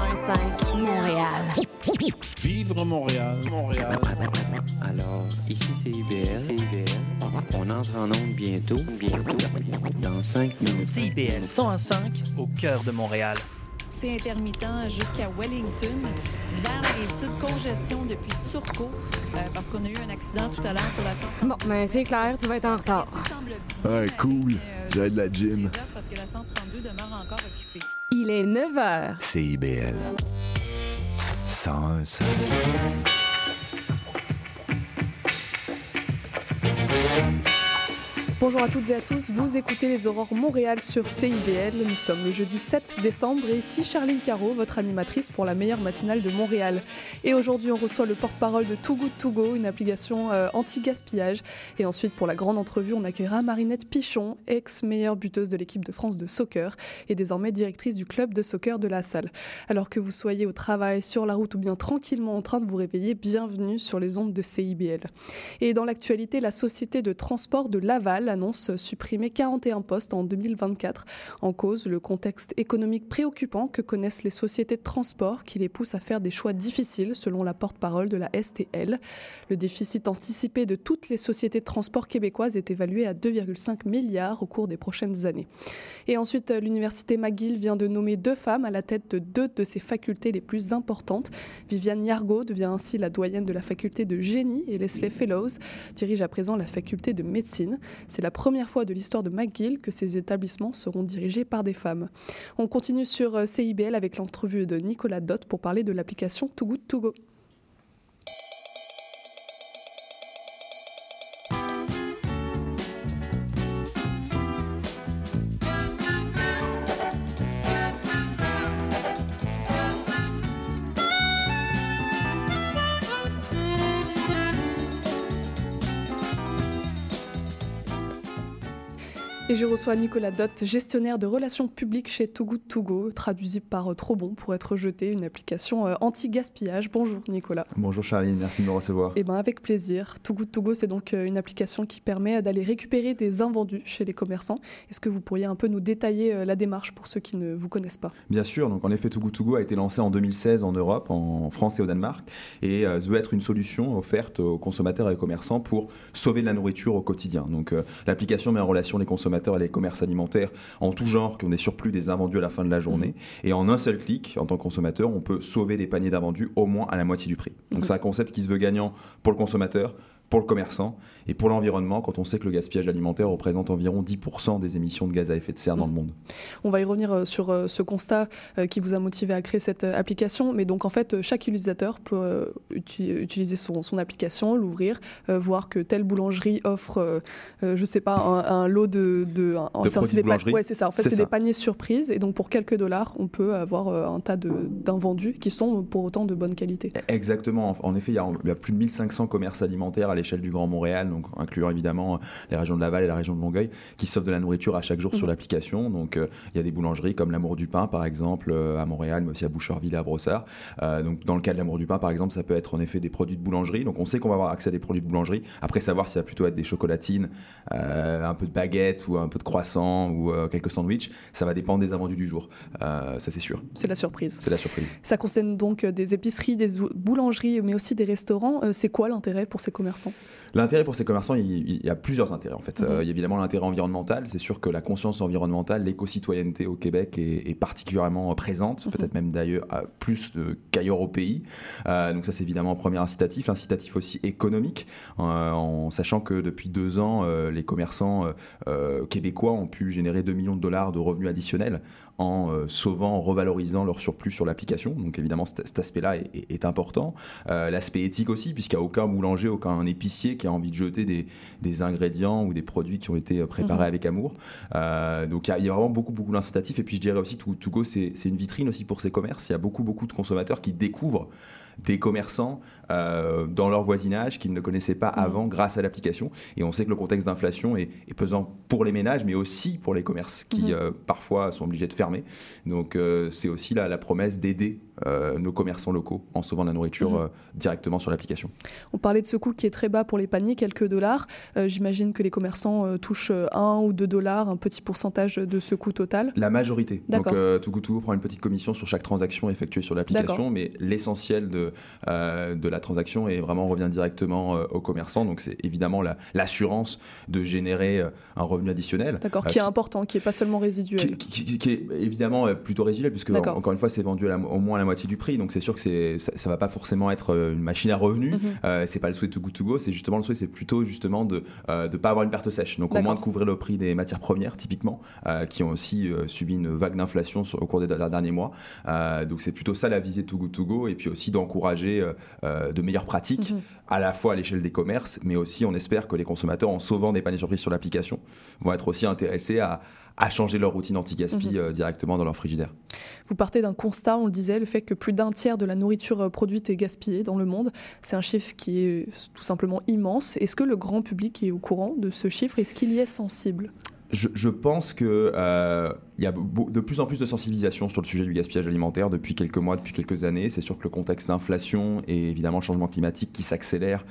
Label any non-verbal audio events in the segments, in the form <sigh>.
101.5 Montréal. Vivre Montréal, Montréal. Alors, ici c'est IBL. On entre en onde bientôt, bientôt, dans 5 minutes. CIBL 105 au cœur de Montréal. C'est intermittent jusqu'à Wellington. Vers la rive sud, congestion depuis Turcot, euh, parce qu'on a eu un accident tout à l'heure sur la 132. Bon, mais c'est clair, tu vas être en retard. Ouais, cool. J'ai de la gym. Parce que la 132 demeure encore occupée. Il est 9 h. CIBL. 101 Bonjour à toutes et à tous, vous écoutez les Aurores Montréal sur CIBL. Nous sommes le jeudi 7 décembre et ici Charline Caro, votre animatrice pour la meilleure matinale de Montréal. Et aujourd'hui, on reçoit le porte-parole de Too Good Go, une application euh, anti-gaspillage. Et ensuite, pour la grande entrevue, on accueillera Marinette Pichon, ex-meilleure buteuse de l'équipe de France de soccer et désormais directrice du club de soccer de la salle. Alors que vous soyez au travail, sur la route ou bien tranquillement en train de vous réveiller, bienvenue sur les ondes de CIBL. Et dans l'actualité, la société de transport de Laval annonce supprimer 41 postes en 2024. En cause, le contexte économique préoccupant que connaissent les sociétés de transport qui les pousse à faire des choix difficiles, selon la porte-parole de la STL. Le déficit anticipé de toutes les sociétés de transport québécoises est évalué à 2,5 milliards au cours des prochaines années. Et ensuite, l'université McGill vient de nommer deux femmes à la tête de deux de ses facultés les plus importantes. Viviane Yargo devient ainsi la doyenne de la faculté de génie et Leslie Fellows dirige à présent la faculté de médecine. C'est la première fois de l'histoire de McGill que ces établissements seront dirigés par des femmes. On continue sur euh, CIBL avec l'entrevue de Nicolas Dott pour parler de l'application Too Good To Go. Je reçois Nicolas Dott, gestionnaire de relations publiques chez Too Good To Go, traduisible par euh, Trop Bon pour être jeté, une application euh, anti-gaspillage. Bonjour Nicolas. Bonjour Charline, merci de me recevoir. Eh ben avec plaisir. Too Good To Go, c'est donc euh, une application qui permet d'aller récupérer des invendus chez les commerçants. Est-ce que vous pourriez un peu nous détailler la démarche pour ceux qui ne vous connaissent pas? Bien sûr, donc en effet Too Good To Go a été lancé en 2016 en Europe, en France et au Danemark, et veut être une solution offerte aux consommateurs et aux commerçants pour sauver de la nourriture au quotidien. Donc l'application met en relation les consommateurs et les commerces alimentaires en tout genre qui ont des surplus des invendus à la fin de la journée, et en un seul clic, en tant que consommateur, on peut sauver des paniers d'invendus au moins à la moitié du prix. Donc c'est un concept qui se veut gagnant pour le consommateur, pour le commerçant et pour l'environnement quand on sait que le gaspillage alimentaire représente environ 10% des émissions de gaz à effet de serre dans le monde. On va y revenir euh, sur euh, ce constat euh, qui vous a motivé à créer cette application, mais donc en fait chaque utilisateur peut utiliser son, son application, l'ouvrir, voir que telle boulangerie offre, je sais pas, un, un lot de, de, c'est des de boulangerie. ouais, ça. En fait, C'est c'est ça. des paniers surprises et donc pour quelques dollars, on peut avoir un tas d'invendus qui sont pour autant de bonne qualité. Exactement. En en effet, il y, a, il y a plus de 1500 commerces alimentaires à l'échelle du Grand Montréal, donc incluant évidemment euh, les régions de Laval et la région de Longueuil, qui s'offrent de la nourriture à chaque jour sur l'application. Donc, euh, il y a des boulangeries comme l'Amour du Pain, par exemple, euh, à Montréal, mais aussi à Boucherville et à Brossard. Euh, donc, dans le cas de l'Amour du Pain, par exemple, ça peut être en effet des produits de boulangerie. Donc, on sait qu'on va avoir accès à des produits de boulangerie. Après, savoir si ça va plutôt être des chocolatines, euh, un peu de baguettes ou un peu de croissant ou quelques sandwichs, ça va dépendre des invendus du jour. Ça, c'est sûr. C'est la surprise. C'est la surprise. Ça concerne donc des épiceries, des ou- boulangeries, mais aussi des restaurants. C'est quoi l'intérêt pour ces commerçants? L'intérêt pour ces commerçants, il, il y a plusieurs intérêts en fait. Euh, il y a évidemment l'intérêt environnemental. C'est sûr que la conscience environnementale, l'éco-citoyenneté au Québec est, est particulièrement présente, peut-être même d'ailleurs plus qu'ailleurs au pays. Euh, donc ça, c'est évidemment un premier incitatif. Incitatif aussi économique, euh, en sachant que depuis deux ans, les commerçants québécois ont pu générer 2 millions de dollars de revenus additionnels en euh, sauvant, en revalorisant leur surplus sur l'application. Donc évidemment, cet, aspect-là est, est- est important. Euh, L'aspect éthique aussi, puisqu'il n'y a aucun boulanger, aucun épicier qui a envie de jeter des, des ingrédients ou des produits qui ont été euh, préparés Mhm. avec amour. Euh, donc il y, a- il y a vraiment beaucoup, beaucoup d'incitatifs. Et puis je dirais aussi que To- To Go, c'est c'est une vitrine aussi pour ces commerces. Il y a beaucoup, beaucoup de consommateurs qui découvrent des commerçants euh, dans leur voisinage qu'ils ne connaissaient pas avant grâce à l'application. Et on sait que le contexte d'inflation est, est pesant pour les ménages, mais aussi pour les commerces qui Mhm. euh, parfois sont obligés de fermer. Donc euh, c'est aussi la, la promesse d'aider euh, nos commerçants locaux en sauvant de la nourriture Mhm. euh, directement sur l'application. On parlait de ce coût qui est très bas pour les paniers, quelques dollars. Euh, J'imagine que les commerçants touchent 1 ou 2 dollars, un petit pourcentage de ce coût total. La majorité. Donc, D'accord. euh, Too Good To Go prend une petite commission sur chaque transaction effectuée sur l'application, mais l'essentiel de, de la transaction est vraiment revient directement aux commerçants. Donc, c'est évidemment la- l'assurance de générer un revenu additionnel. D'accord, qui est important, qui n'est pas seulement résiduel. qui, qui- qui- qui est évidemment plutôt résiduel puisque en- encore une fois c'est vendu à la- au moins à la moitié du prix donc c'est sûr que c'est ça, ça va pas forcément être euh, une machine à revenus Mhm. Euh, c'est pas le souhait de Good To Go c'est justement le souhait c'est plutôt justement de euh, de pas avoir une perte sèche donc au moins de couvrir le prix des matières premières typiquement euh, qui ont aussi euh, subi une vague d'inflation sur- au cours des der- derniers mois Euh, donc c'est plutôt ça la visée Too Good To Go et puis aussi d'encourager euh, euh, de meilleures pratiques Mhm. à la fois à l'échelle des commerces, mais aussi on espère que les consommateurs, en sauvant des paniers surprises sur l'application, vont être aussi intéressés à, à changer leur routine anti-gaspi Mhm. euh, directement dans leur frigidaire. Vous partez d'un constat, on le disait, le fait que plus d'un tiers de la nourriture euh, produite est gaspillée dans le monde. C'est un chiffre qui est tout simplement immense. Est-ce que le grand public est au courant de ce chiffre? Est-ce qu'il y est sensible? Je, pense que euh, y a de plus en plus de sensibilisation sur le sujet du gaspillage alimentaire depuis quelques mois, depuis quelques années. C'est sûr que le contexte d'inflation et évidemment le changement climatique qui s'accélère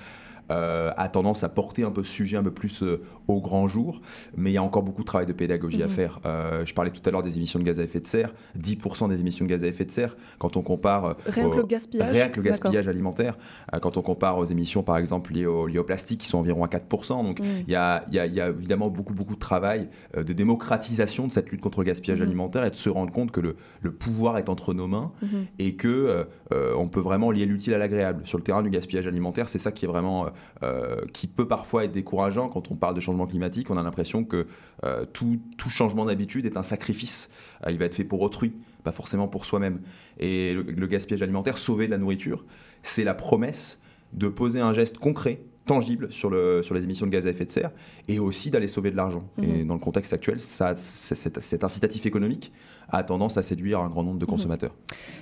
euh, a tendance à porter un peu ce sujet un peu plus euh, au grand jour, mais il y a encore beaucoup de travail de pédagogie à Mhm. faire. Euh, je parlais tout à l'heure des émissions de gaz à effet de serre, 10% des émissions de gaz à effet de serre, quand on compare Rien que le gaspillage Rien que le gaspillage alimentaire, quand on compare aux émissions par exemple liées au, liées au plastique qui sont environ à 4%, donc Mm. il y a, y a- y a évidemment beaucoup, beaucoup de travail de démocratisation de cette lutte contre le gaspillage Mhm. alimentaire et de se rendre compte que le, le pouvoir est entre nos mains Mhm. et que on peut vraiment lier l'utile à l'agréable. Sur le terrain du gaspillage alimentaire, c'est ça qui est vraiment euh, qui peut parfois être décourageant quand on parle de changement climatique. On a l'impression que euh, tout, tout changement d'habitude est un sacrifice. Euh, il va être fait pour autrui, pas forcément pour soi-même. Et le, le gaspillage alimentaire, sauver de la nourriture, c'est la promesse de poser un geste concret tangible sur, le, sur les émissions de gaz à effet de serre et aussi d'aller sauver de l'argent. Mhm. Et dans le contexte actuel, ça, cet incitatif économique a tendance à séduire un grand nombre de Mhm. consommateurs.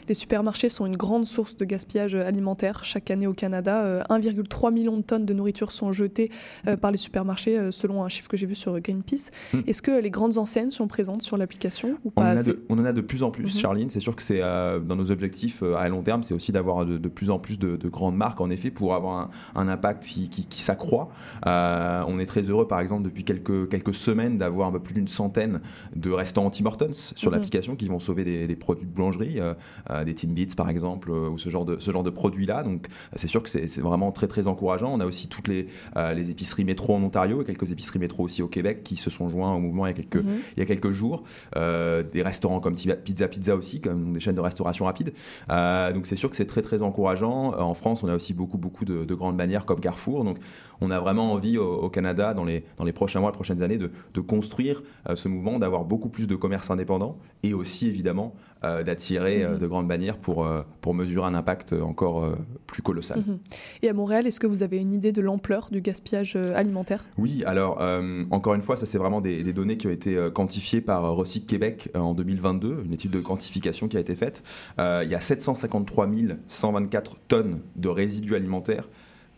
Les supermarchés sont une grande source de gaspillage alimentaire. Chaque année au Canada, euh, 1,3 million de tonnes de nourriture sont jetées euh, par les supermarchés, euh, selon un chiffre que j'ai vu sur Greenpeace. Mm. Est-ce que les grandes enseignes sont présentes sur l'application ou On pas en, de, on en a de plus en plus, Mhm. Charline. C'est sûr que c'est euh, dans nos objectifs euh, à long terme, c'est aussi d'avoir de, de plus en plus de, de grandes marques, en effet, pour avoir un, un impact qui, qui- qui s'accroît. Euh, on est très heureux, par exemple, depuis quelques, quelques semaines, d'avoir un peu plus d'une centaine de restaurants Tim Hortons sur Mhm. l'application qui vont sauver des, des produits de boulangerie, euh, euh, des Timbits, par exemple, euh, ou ce genre de, ce genre de produits-là. Donc, c'est sûr que c'est vraiment très, très encourageant. On a aussi toutes les, les épiceries métro en Ontario et quelques épiceries métro aussi au Québec qui se sont joints au mouvement il y a quelques, Mhm. il y a quelques jours. Des restaurants comme Pizza Pizza aussi, comme des chaînes de restauration rapide. Donc c'est sûr que c'est très très encourageant. En France, on a aussi beaucoup beaucoup de, de grandes bannières comme Carrefour. Donc on a vraiment envie au, au Canada dans les, dans les prochains mois, les prochaines années, de, de construire euh, ce mouvement, d'avoir beaucoup plus de commerces indépendants et aussi évidemment euh, d'attirer euh, Mhm. de grandes bannières pour, euh, pour mesurer un impact encore plus colossal. Mhm. Et à Montréal, est-ce que vous avez une idée de l'ampleur du gaspillage alimentaire? Oui, alors encore une fois, ça c'est vraiment des, des données qui ont été quantifiées par Recyc Québec en 2022, une étude de quantification qui a été faite. Il y a 753 124 tonnes de résidus alimentaires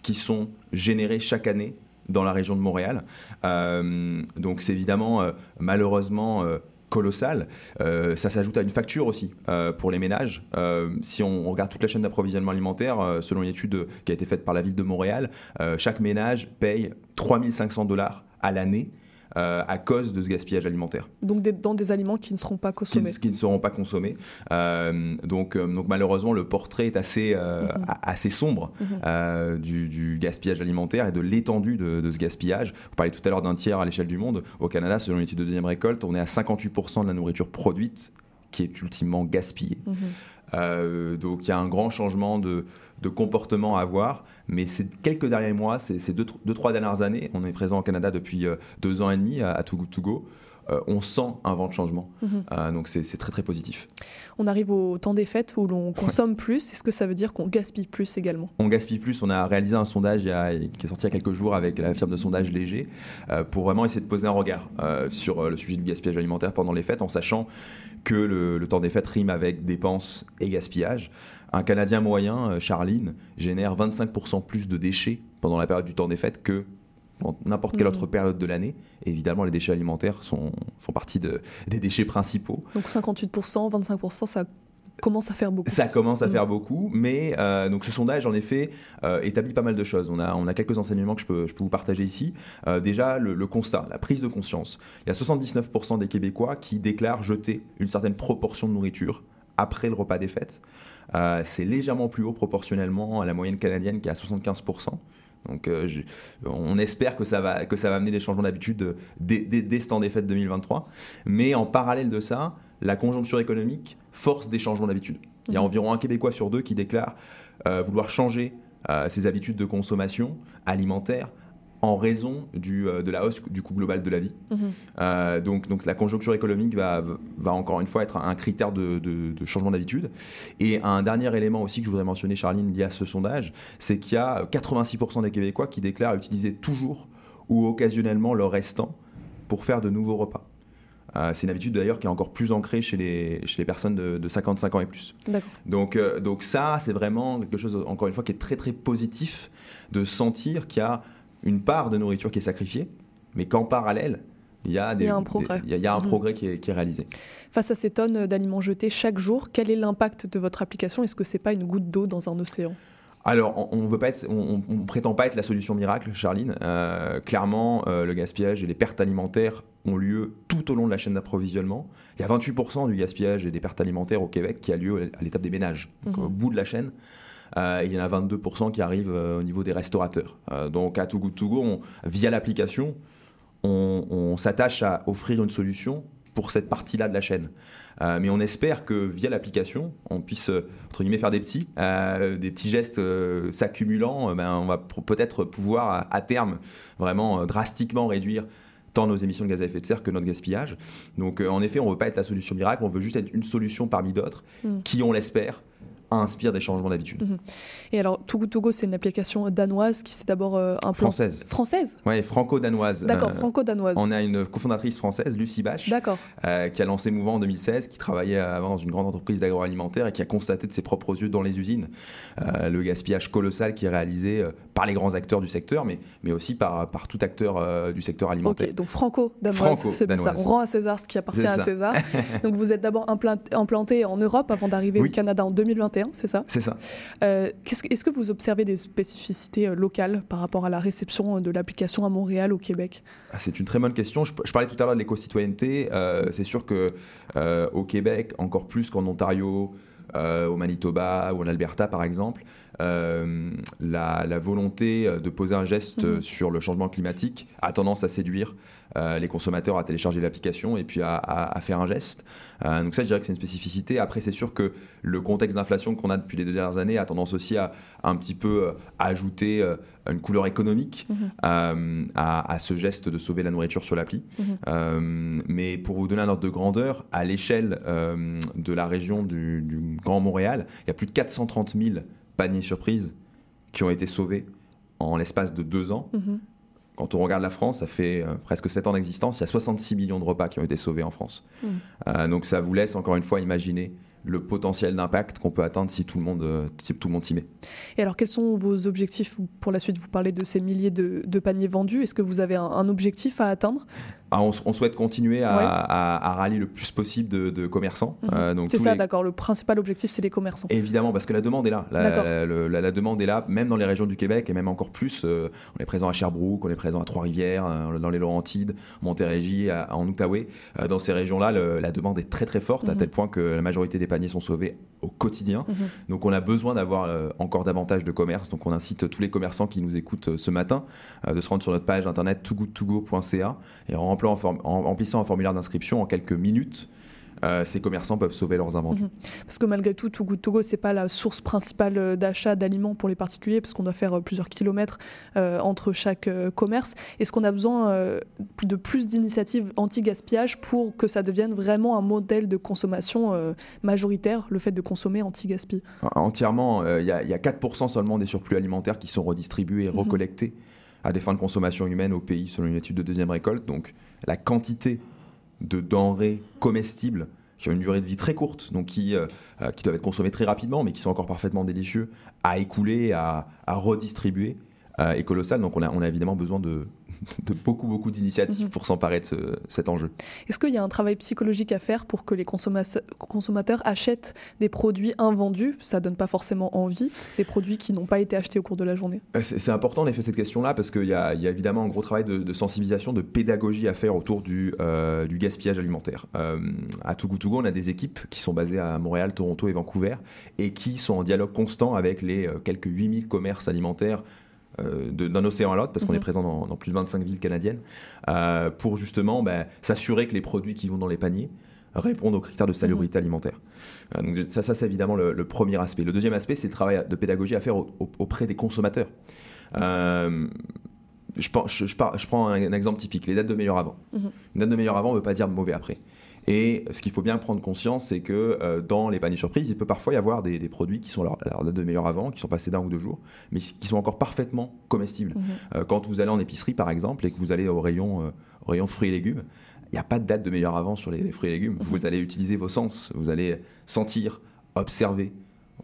qui sont générés chaque année dans la région de Montréal. Donc c'est évidemment malheureusement euh, colossal. Euh, ça s'ajoute à une facture aussi euh, pour les ménages. Euh, si on, regarde toute la chaîne d'approvisionnement alimentaire, selon une étude qui a été faite par la ville de Montréal, chaque ménage paye 3500 dollars à l'année euh, à cause de ce gaspillage alimentaire Donc des- dans des aliments qui ne seront pas qui, consommés. ne- qui ne seront pas consommés. Euh, donc, euh, donc malheureusement, le portrait est assez, euh, Mhm. assez sombre Mhm. du, du gaspillage alimentaire et de l'étendue de, de ce gaspillage. Vous parliez tout à l'heure d'un tiers à l'échelle du monde. Au Canada, selon une étude de deuxième récolte, on est à 58% de la nourriture produite qui est ultimement gaspillée. Mhm. Donc il y a un grand changement de, de comportement à avoir. Mais ces quelques derniers mois, ces, ces deux, deux, trois dernières années, on est présent au Canada depuis euh, deux ans et demi à, à Too Good To Go. Euh, on sent un vent de changement. Mhm. Euh, donc c'est très très positif. On arrive au temps des fêtes où l'on consomme <laughs> plus. Est-ce que ça veut dire qu'on gaspille plus également? On gaspille plus. On a réalisé un sondage il y a- qui est sorti il y a quelques jours avec la firme de sondage Léger euh, pour vraiment essayer de poser un regard sur le sujet du gaspillage alimentaire pendant les fêtes en sachant que le, le temps des fêtes rime avec dépenses et gaspillage. Un Canadien moyen, euh, Charline, génère 25% plus de déchets pendant la période du temps des fêtes que n'importe quelle Mhm. autre période de l'année. Évidemment, les déchets alimentaires sont, font partie de- des déchets principaux. Donc 58%, 25%, ça commence à faire beaucoup. Ça commence à Mm. faire beaucoup, mais euh, donc ce sondage, en effet, euh, établit pas mal de choses. On a, on a quelques enseignements que je peux, je peux vous partager ici. Euh, déjà, le, le constat, la prise de conscience. Il y a 79% des Québécois qui déclarent jeter une certaine proportion de nourriture après le repas des fêtes. Euh, C'est légèrement plus haut proportionnellement à la moyenne canadienne qui est à 75%. Donc, euh, on espère que ça va, que ça va amener des changements d'habitude euh, dès, dès- dès ce temps des fêtes 2023. Mais en parallèle de ça, la conjoncture économique force des changements d'habitude. Il y a Mhm. environ un Québécois sur deux qui déclare euh, vouloir changer euh, ses habitudes de consommation alimentaire en raison du, euh, de la hausse du coût global de la vie. Mhm. Euh, donc, donc la conjoncture économique va, va encore une fois être un critère de, de- de changement d'habitude. Et un dernier élément aussi que je voudrais mentionner, Charline, lié à ce sondage, c'est qu'il y a 86% des Québécois qui déclarent utiliser toujours ou occasionnellement leur restant pour faire de nouveaux repas. Euh, c'est une habitude d'ailleurs qui est encore plus ancrée chez les, chez les personnes de, de 55 ans et plus. Euh, donc ça, c'est vraiment quelque chose, encore une fois, qui est très très positif de sentir qu'il y a une part de nourriture qui est sacrifiée, mais qu'en parallèle, il y a, des, Il y a un progrès. il y a- il y a un progrès qui est, qui est réalisé. Face à ces tonnes d'aliments jetés chaque jour, quel est l'impact de votre application? Est-ce que c'est pas une goutte d'eau dans un océan? Alors, on, on prétend pas être la solution miracle, Charline. Euh, clairement, euh, le gaspillage et les pertes alimentaires ont lieu tout au long de la chaîne d'approvisionnement. Il y a 28% du gaspillage et des pertes alimentaires au Québec qui a lieu à l'étape des ménages, donc Mhm. au bout de la chaîne. Euh, il y en a 22% qui arrivent euh, au niveau des restaurateurs. Euh, donc à Too Good To Go, on- via l'application, on, on s'attache à offrir une solution pour cette partie-là de la chaîne. Mais on espère que via l'application, on puisse entre guillemets faire des petits, des petits gestes s'accumulant. ben, on va peut-être pouvoir à, à terme vraiment drastiquement réduire tant nos émissions de gaz à effet de serre que notre gaspillage. Donc euh, en effet, on ne veut pas être la solution miracle, on veut juste être une solution parmi d'autres Mm. qui, on l'espère, inspire des changements d'habitude. Mhm. Et alors, Too Good To Go, c'est une application danoise qui s'est d'abord euh. Française. Française? Ouais, franco-danoise. D'accord, Euh, franco-danoise. on a une cofondatrice française, Lucie Bache, D'accord. euh, qui a lancé Mouvement en 2016, qui travaillait avant dans une grande entreprise d'agroalimentaire et qui a constaté de ses propres yeux dans les usines euh, le gaspillage colossal qui est réalisé par les grands acteurs du secteur, mais, mais aussi par, par tout acteur du secteur alimentaire. Ok, donc franco-danoise, Franco-danoise. c'est ça. On rend à César ce qui appartient à. César. <laughs> donc vous êtes d'abord implant- implanté en Europe avant d'arriver Oui. au Canada en 2021, c'est ça? C'est ça. Euh, Est-ce que vous observez des spécificités euh, locales par rapport à la réception euh, de l'application à Montréal, au Québec? Ah, C'est une très bonne question. Je, je parlais tout à l'heure de l'éco-citoyenneté. Euh, c'est sûr que au Québec, encore plus qu'en Ontario, au Manitoba ou en Alberta, par exemple, euh, la, la volonté euh, de poser un geste Mhm. euh, sur le changement climatique a tendance à séduire euh, les consommateurs à télécharger l'application et puis à, à- à faire un geste. Euh, donc ça, je dirais que c'est une spécificité. Après, c'est sûr que le contexte d'inflation qu'on a depuis les deux dernières années a tendance aussi à, à un petit peu ajouter une couleur économique Mhm. à, ce geste de sauver la nourriture sur l'appli. Mhm. Mais pour vous donner un ordre de grandeur, à l'échelle de la région du, du Grand Montréal, il y a plus de 430 000 paniers surprises qui ont été sauvés en l'espace de deux ans. Mhm. Quand on regarde la France, ça fait euh, presque 7 ans d'existence, il y a 66 millions de repas qui ont été sauvés en France. Mhm. Euh, donc ça vous laisse encore une fois imaginer le potentiel d'impact qu'on peut atteindre si tout le monde, euh, si tout le monde s'y met. Et alors, quels sont vos objectifs? Pour la suite Vous parlez de ces milliers de, de paniers vendus. Est-ce que vous avez un, un objectif à atteindre? Ah, on, on souhaite continuer à, Ouais. à- à rallier le plus possible de, de commerçants. Mhm. Euh, C'est ça, les- d'accord. Le principal objectif, c'est les commerçants. Évidemment, parce que la demande est là. La, le- la- la demande est là, même dans les régions du Québec et même encore plus. euh, on est présent à Sherbrooke, on est présent à Trois-Rivières, euh, dans les Laurentides, Montérégie, à- en Outaouais. Dans ces régions-là, la demande est très très forte, à Mhm. tel point que la majorité des paniers sont sauvés au quotidien. Mhm. Donc on a besoin d'avoir encore davantage de commerce. Donc on incite tous les commerçants qui nous écoutent ce matin de se rendre sur notre page internet togoodtogo.ca et en, remplant en remplissant un formulaire d'inscription en quelques minutes. euh, ces commerçants peuvent sauver leurs invendus. Mhm. Parce que malgré tout, Too Good To Go, c'est pas la source principale euh, d'achat d'aliments pour les particuliers, parce qu'on doit faire euh, plusieurs kilomètres euh, entre chaque euh, commerce. Est-ce qu'on a besoin de plus d'initiatives anti-gaspillage pour que ça devienne vraiment un modèle de consommation majoritaire, le fait de consommer anti-gaspi Entièrement, euh, il y, y a 4% seulement des surplus alimentaires qui sont redistribués et Mhm. recollectés à des fins de consommation humaine au pays, selon une étude de deuxième récolte. Donc la quantité de denrées comestibles qui ont une durée de vie très courte, donc qui, euh, euh, qui doivent être consommées très rapidement, mais qui sont encore parfaitement délicieux, à écouler, à redistribuer, euh, est colossal. Donc on a, on a évidemment besoin de, <laughs> de beaucoup, beaucoup d'initiatives Mhm. pour s'emparer de ce- cet enjeu. Est-ce qu'il y a un travail psychologique à faire pour que les consomma- consommateurs achètent des produits invendus? Ça donne pas forcément envie, des produits qui n'ont pas été achetés au cours de la journée. Euh, C'est important en effet cette question-là parce qu'il y, y a évidemment un gros travail de, de sensibilisation, de pédagogie à faire autour du, euh, du gaspillage alimentaire. Euh, à Togo, on a des équipes qui sont basées à Montréal, Toronto et Vancouver et qui sont en dialogue constant avec les euh, quelques 8000 commerces alimentaires d'un océan à l'autre, parce qu'on Mhm. est présent dans, dans plus de 25 villes canadiennes, euh, pour justement ben, s'assurer que les produits qui vont dans les paniers répondent aux critères de salubrité alimentaire. Euh, donc ça, ça c'est évidemment le, le premier aspect. Le deuxième aspect, c'est le travail de pédagogie à faire au- au- auprès des consommateurs. Euh, je, pense- je- je par- je prends un, un exemple typique, les dates de meilleur avant. Mhm. Une date de meilleur avant ne veut pas dire mauvais après. Et ce qu'il faut bien prendre conscience, c'est que euh, dans les paniers surprises, il peut parfois y avoir des, des produits qui sont leur, leur date de meilleur avant, qui sont passés d'un ou deux jours, mais qui sont encore parfaitement comestibles. Mhm. Euh, quand vous allez en épicerie, par exemple, et que vous allez au rayon, euh, au rayon fruits et légumes, il n'y a pas de date de meilleur avant sur les, les fruits et légumes. Vous allez utiliser vos sens, vous allez sentir, observer,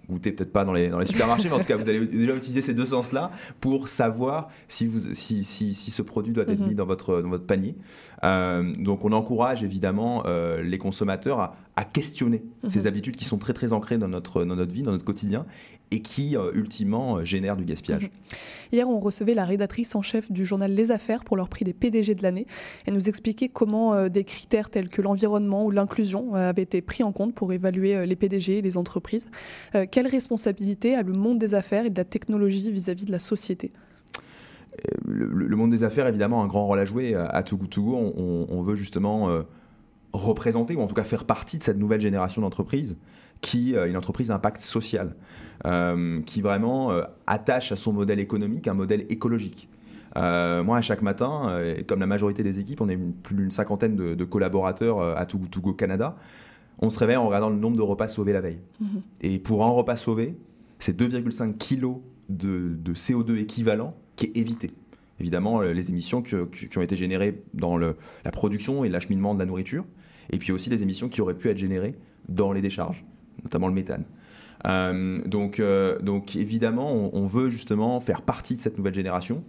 goûter peut-être pas dans les, dans les supermarchés, mais en tout cas, vous allez déjà utiliser ces deux sens-là pour savoir si, vous, si, si, si ce produit doit être Mhm. mis dans votre, dans votre panier. Euh, donc, on encourage évidemment euh, les consommateurs à, à questionner Mhm. ces habitudes qui sont très très ancrées dans notre, dans notre vie, dans notre quotidien, et qui euh, ultimement euh, génèrent du gaspillage. Mhm. Hier, on recevait la rédactrice en chef du journal Les Affaires pour leur prix des PDG de l'année. Elle nous expliquait comment euh, des critères tels que l'environnement ou l'inclusion euh, avaient été pris en compte pour évaluer les PDG et les entreprises. Quelle responsabilité a le monde des affaires et de la technologie vis-à-vis de la société? Le, le monde des affaires, évidemment, a un grand rôle à jouer. À Togo Togo, on, on- on veut justement représenter, ou en tout cas faire partie de cette nouvelle génération d'entreprises qui euh, une entreprise à impact social, euh, qui vraiment euh, attache à son modèle économique un modèle écologique. Euh, moi, à chaque matin, comme la majorité des équipes, on est une- plus d'une cinquantaine de, de collaborateurs à Togo Togo Canada. On se réveille en regardant le nombre de repas sauvés la veille. Mhm. Et pour un repas sauvé, c'est 2,5 kilos de, de CO2 équivalent qui est évité. Évidemment, les émissions que- qui ont été générées dans le- la production et l'acheminement de la nourriture, et puis aussi les émissions qui auraient pu être générées dans les décharges, notamment le méthane. Euh, donc, euh, donc évidemment, on, veut justement faire partie de cette nouvelle génération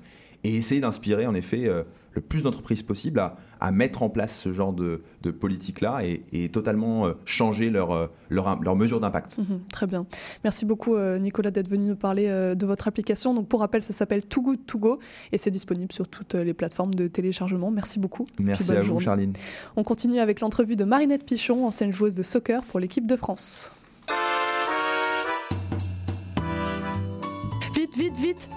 et essayer d'inspirer en effet euh, le plus d'entreprises possible à, à mettre en place ce genre de, de politique-là et, et totalement euh, changer leurs leur, leur, leurs mesures d'impact. Mhm, Très bien. Merci beaucoup euh, Nicolas d'être venu nous parler euh, de votre application. Donc pour rappel, ça s'appelle Too Good To Go et c'est disponible sur toutes euh, les plateformes de téléchargement. Merci beaucoup. Merci bonne à vous, journée. Charline. On continue avec l'entrevue de Marinette Pichon, ancienne joueuse de soccer pour l'équipe de France. Vite, vite, vite,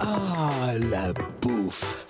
Ah, la bouffe!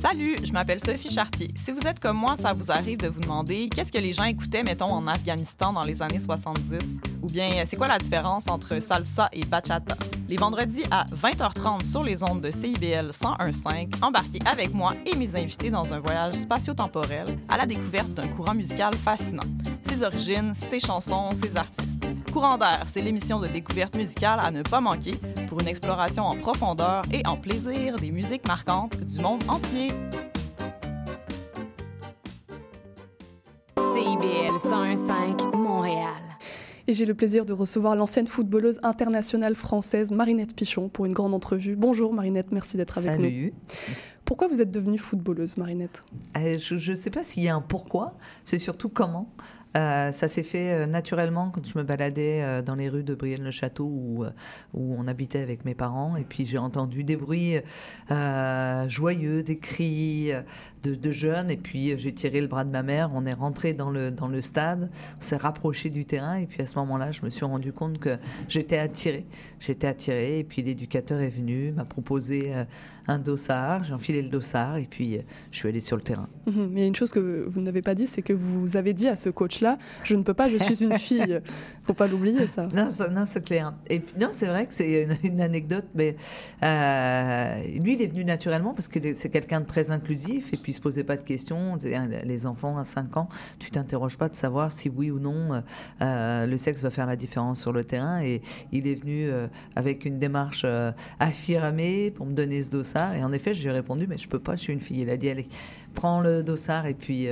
Salut, je m'appelle Sophie Chartier. Si vous êtes comme moi, ça vous arrive de vous demander qu'est-ce que les gens écoutaient, mettons, en Afghanistan dans les années 70? Ou bien, c'est quoi la différence entre salsa et bachata? Les vendredis à 20h30 sur les ondes de CIBL 101.5, embarquez avec moi et mes invités dans un voyage spatio-temporel à la découverte d'un courant musical fascinant. Ses origines, ses chansons, ses artistes. Courant d'air, c'est l'émission de découverte musicale à ne pas manquer pour une exploration en profondeur et en plaisir des musiques marquantes du monde entier. CIBL 101.5 Montréal. Et j'ai le plaisir de recevoir l'ancienne footballeuse internationale française Marinette Pichon pour une grande entrevue. Bonjour Marinette, merci d'être avec nous. Salut. Pourquoi vous êtes devenue footballeuse, Marinette? Euh, je ne sais pas s'il y a un pourquoi, c'est surtout comment. Euh, ça s'est fait euh, naturellement quand je me baladais euh, dans les rues de Brienne-le-Château où, où on habitait avec mes parents. Et puis j'ai entendu des bruits joyeux, des cris de, de jeunes. Et puis euh, j'ai tiré le bras de ma mère. On est rentré dans le, dans le stade. On s'est rapproché du terrain. Et puis à ce moment-là, je me suis rendu compte que j'étais attirée. J'étais attirée. Et puis l'éducateur est venu, m'a proposé euh, un dossard. J'ai enfilé le dossard. Et puis euh, je suis allée sur le terrain. Mhm, Mais il y a une chose que vous n'avez pas dit, c'est que vous avez dit à ce coach-là Je ne peux pas, je suis une fille. <laughs> faut pas l'oublier, ça. Non, ça- non, c'est clair. Et non, c'est vrai que c'est une, une anecdote, mais euh, lui, il est venu naturellement parce que c'est quelqu'un de très inclusif et puis il se posait pas de questions. Les enfants à 5 ans, tu t'interroges pas de savoir si oui ou non euh, le sexe va faire la différence sur le terrain. Et il est venu euh, avec une démarche euh, affirmée pour me donner ce dossard. Et en effet, j'ai répondu, mais je peux pas, je suis une fille. Il a dit, allez, prends le dossard et puis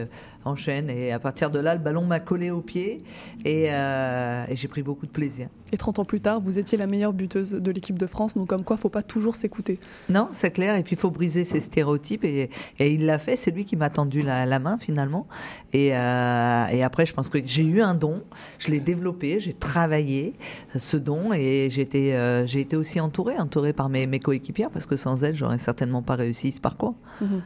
euh, enchaîne. Et à partir de là, le ballon m'a collé au pied et, euh, et j'ai pris beaucoup de plaisir. Et 30 ans plus tard, vous étiez la meilleure buteuse de l'équipe de France, donc comme quoi, faut pas toujours s'écouter. Non, c'est clair. Et puis, il faut briser ces stéréotypes. Et, et il l'a fait. C'est lui qui m'a tendu la, la main, finalement. Et, euh, et après, je pense que j'ai eu un don. Je l'ai développé. J'ai travaillé ce don. Et j'ai été, euh, j'ai été aussi entourée, entourée par mes, mes coéquipières, parce que sans elles, j'aurais certainement pas réussi ce parcours. Mhm.